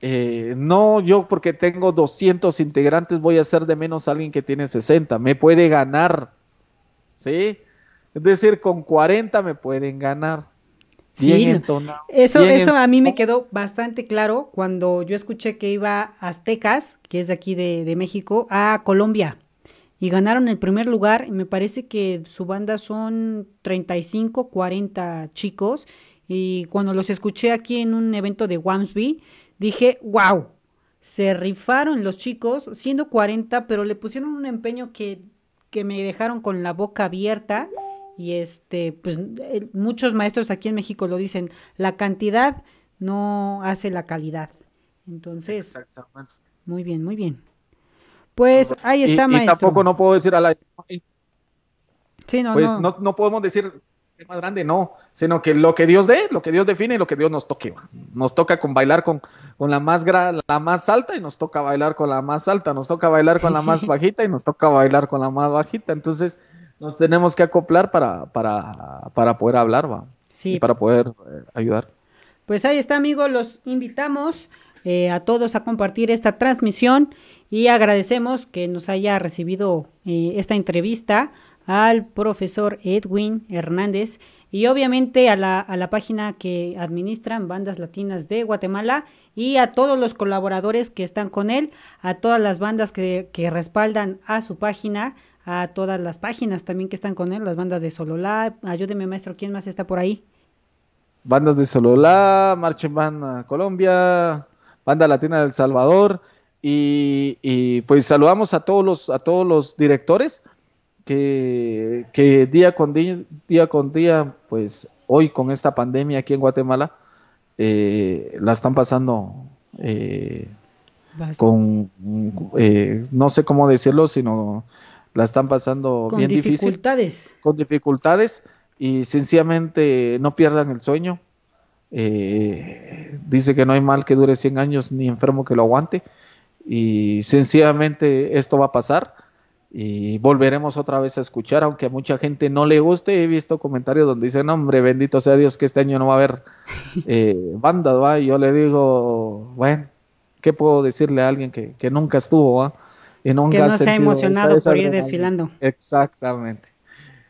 eh, no yo porque tengo 200 integrantes voy a ser de menos alguien que tiene 60, me puede ganar, ¿sí? Es decir, con 40 me pueden ganar. Bien eso, eso a mí me quedó bastante claro cuando yo escuché que iba Aztecas, que es de aquí de, de México, a Colombia y ganaron el primer lugar. Y me parece que su banda son 35, 40 chicos y cuando los escuché aquí en un evento de Wamsby, dije, wow, se rifaron los chicos, siendo 40, pero le pusieron un empeño que, que me dejaron con la boca abierta. Y este, pues muchos maestros aquí en México lo dicen, la cantidad no hace la calidad. Entonces, Exactamente. muy bien, muy bien. Pues ahí está, maestro. Y tampoco no puedo decir a la... Sí, no, pues no. no, no podemos decir más grande, no, sino que lo que Dios dé, lo que Dios define, lo que Dios nos toque. Nos toca con bailar con, con la más la más alta y nos toca bailar con la más alta, nos toca bailar con la más bajita y nos toca bailar con la más bajita. Entonces nos tenemos que acoplar para, para, para poder hablar, va. Sí. Y para poder eh, ayudar. Pues ahí está, amigos, los invitamos eh, a todos a compartir esta transmisión y agradecemos que nos haya recibido eh, esta entrevista al profesor Edwin Hernández y obviamente a la, a la página que administran Bandas Latinas de Guatemala y a todos los colaboradores que están con él, a todas las bandas que, que respaldan a su página, a todas las páginas también que están con él, las bandas de Sololá. Ayúdeme, maestro, ¿quién más está por ahí? Bandas de Sololá, Marchen Banda Colombia, Banda Latina del Salvador y, y, pues saludamos a todos los, a todos los directores que, día con día, día con día, pues hoy con esta pandemia aquí en Guatemala, eh, la están pasando eh, con, eh, no sé cómo decirlo, sino la están pasando bien dificultades. difícil. Con dificultades y sencillamente no pierdan el sueño. dice que no hay mal que dure 100 años ni enfermo que lo aguante y sencillamente esto va a pasar y volveremos otra vez a escuchar, aunque a mucha gente no le guste. He visto comentarios donde dicen, hombre, bendito sea Dios que este año no va a haber eh, bandas, ¿va? Y yo le digo, bueno, ¿qué puedo decirle a alguien que, nunca estuvo, ¿va? Y nunca que no se ha emocionado por ir desfilando. Exactamente.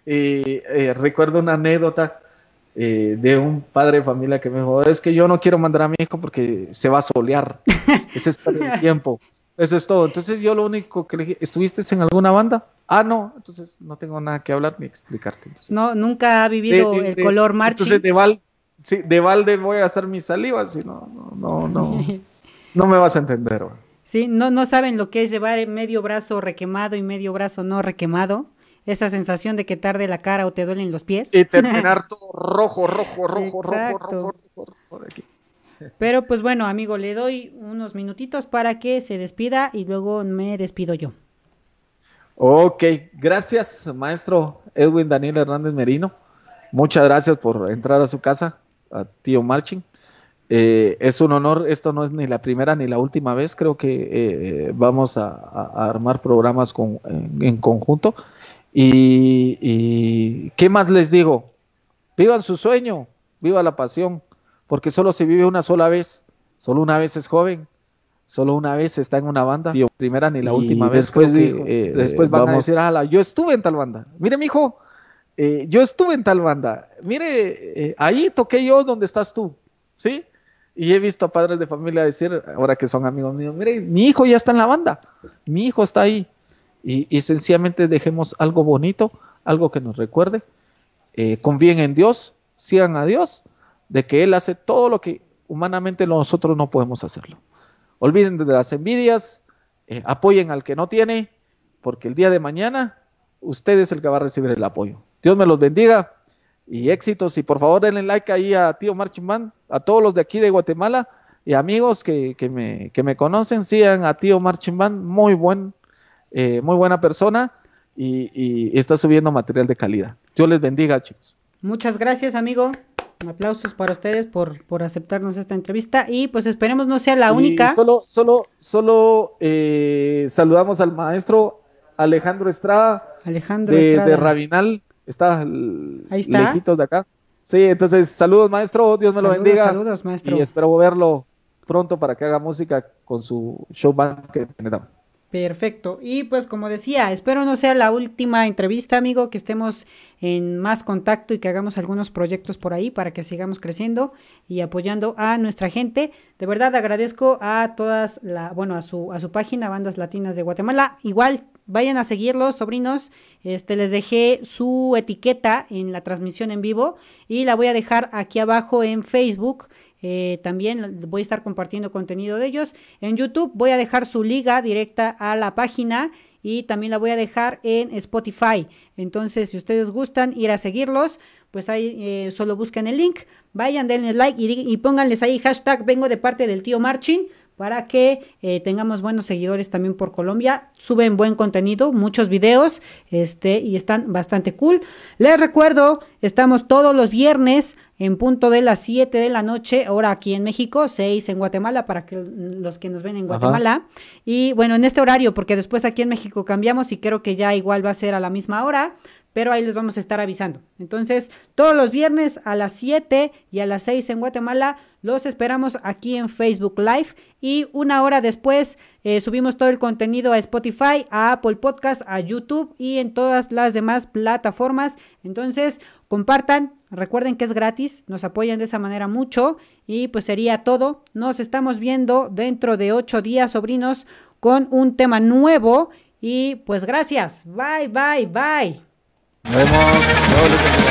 Y eh, recuerdo una anécdota eh, de un padre de familia que me dijo, es que yo no quiero mandar a mi hijo porque se va a solear. Ese es el tiempo. Eso es todo. Entonces yo lo único que le dije, ¿estuviste en alguna banda? Ah, no, entonces no tengo nada que hablar ni explicarte. no, nunca ha vivido el color marching. Entonces de Val, sí, de balde voy a gastar mi saliva, si no, no, no, no, me vas a entender. Sí, no, no saben lo que es llevar medio brazo requemado y medio brazo no requemado. Esa sensación de que tarde la cara o te duelen los pies. Y terminar todo rojo, rojo, rojo, rojo, rojo, rojo, rojo, Pero pues bueno, amigo, le doy unos minutitos para que se despida y luego me despido yo. Ok, gracias, maestro Edwin Daniel Hernández Merino. Muchas gracias por entrar a su casa, a tío Marching. Eh, es un honor, esto no es ni la primera ni la última vez, creo que eh, vamos a, armar programas con, en, conjunto. Y, qué más les digo, vivan su sueño, viva la pasión, porque solo se vive una sola vez, solo una vez es joven, solo una vez está en una banda, ni primera ni la última vez. Después, eh, después van a decir, ala, yo estuve en tal banda. Mire, mijo, eh, yo estuve en tal banda. Mire, ahí toqué yo donde estás tú, ¿sí? Y he visto a padres de familia decir, ahora que son amigos míos, mire, mi hijo ya está en la banda, mi hijo está ahí. Y, sencillamente dejemos algo bonito, algo que nos recuerde. Eh, confíen en Dios, sigan a Dios, de que Él hace todo lo que humanamente nosotros no podemos hacerlo. Olviden de las envidias, eh, apoyen al que no tiene, porque el día de mañana usted es el que va a recibir el apoyo. Dios me los bendiga y éxitos. Y por favor denle like ahí a Tío Marchimán, a todos los de aquí de Guatemala y amigos que, me, que me conocen, sigan a Tío Marchimán, muy buen, eh, muy buena persona y, está subiendo material de calidad. Dios les bendiga, chicos. Muchas gracias, amigo. Aplausos para ustedes por, por aceptarnos esta entrevista y pues esperemos no sea la única. solo, solo, solo eh, saludamos al maestro Alejandro Estrada, Alejandro de, Estrada. de Rabinal está, Ahí está. lejitos de acá. Sí, entonces saludos maestro, Dios me lo bendiga. Saludos maestro. Y espero verlo pronto para que haga música con su show band que tiene. Perfecto. Y pues como decía, espero no sea la última entrevista, amigo, que estemos en más contacto y que hagamos algunos proyectos por ahí para que sigamos creciendo y apoyando a nuestra gente. De verdad agradezco a todas la, bueno, a su a su página Bandas Latinas de Guatemala. Igual vayan a seguirlos, sobrinos. Este les dejé su etiqueta en la transmisión en vivo y la voy a dejar aquí abajo en Facebook eh, también voy a estar compartiendo contenido de ellos. En YouTube voy a dejar su liga directa a la página y también la voy a dejar en Spotify. Entonces, si ustedes gustan ir a seguirlos, pues ahí eh, solo busquen el link, vayan, denle like y, y, pónganles ahí hashtag vengo de parte del tío Marchin para que eh, tengamos buenos seguidores también por Colombia. Suben buen contenido, muchos videos, este, y están bastante cool. Les recuerdo, estamos todos los viernes en punto de las 7 de la noche, ahora aquí en México, 6 en Guatemala, para que los que nos ven en Guatemala. Y bueno, en este horario, porque después aquí en México cambiamos y creo que ya igual va a ser a la misma hora pero ahí les vamos a estar avisando. Entonces, todos los viernes a las 7 y a las 6 en Guatemala, los esperamos aquí en Facebook Live y una hora después eh, subimos todo el contenido a Spotify, a Apple Podcast, a YouTube y en todas las demás plataformas. Entonces, compartan, recuerden que es gratis, nos apoyan de esa manera mucho y pues sería todo. Nos estamos viendo dentro de 8 días, sobrinos, con un tema nuevo y pues gracias. Bye, bye, bye. Nos vemos.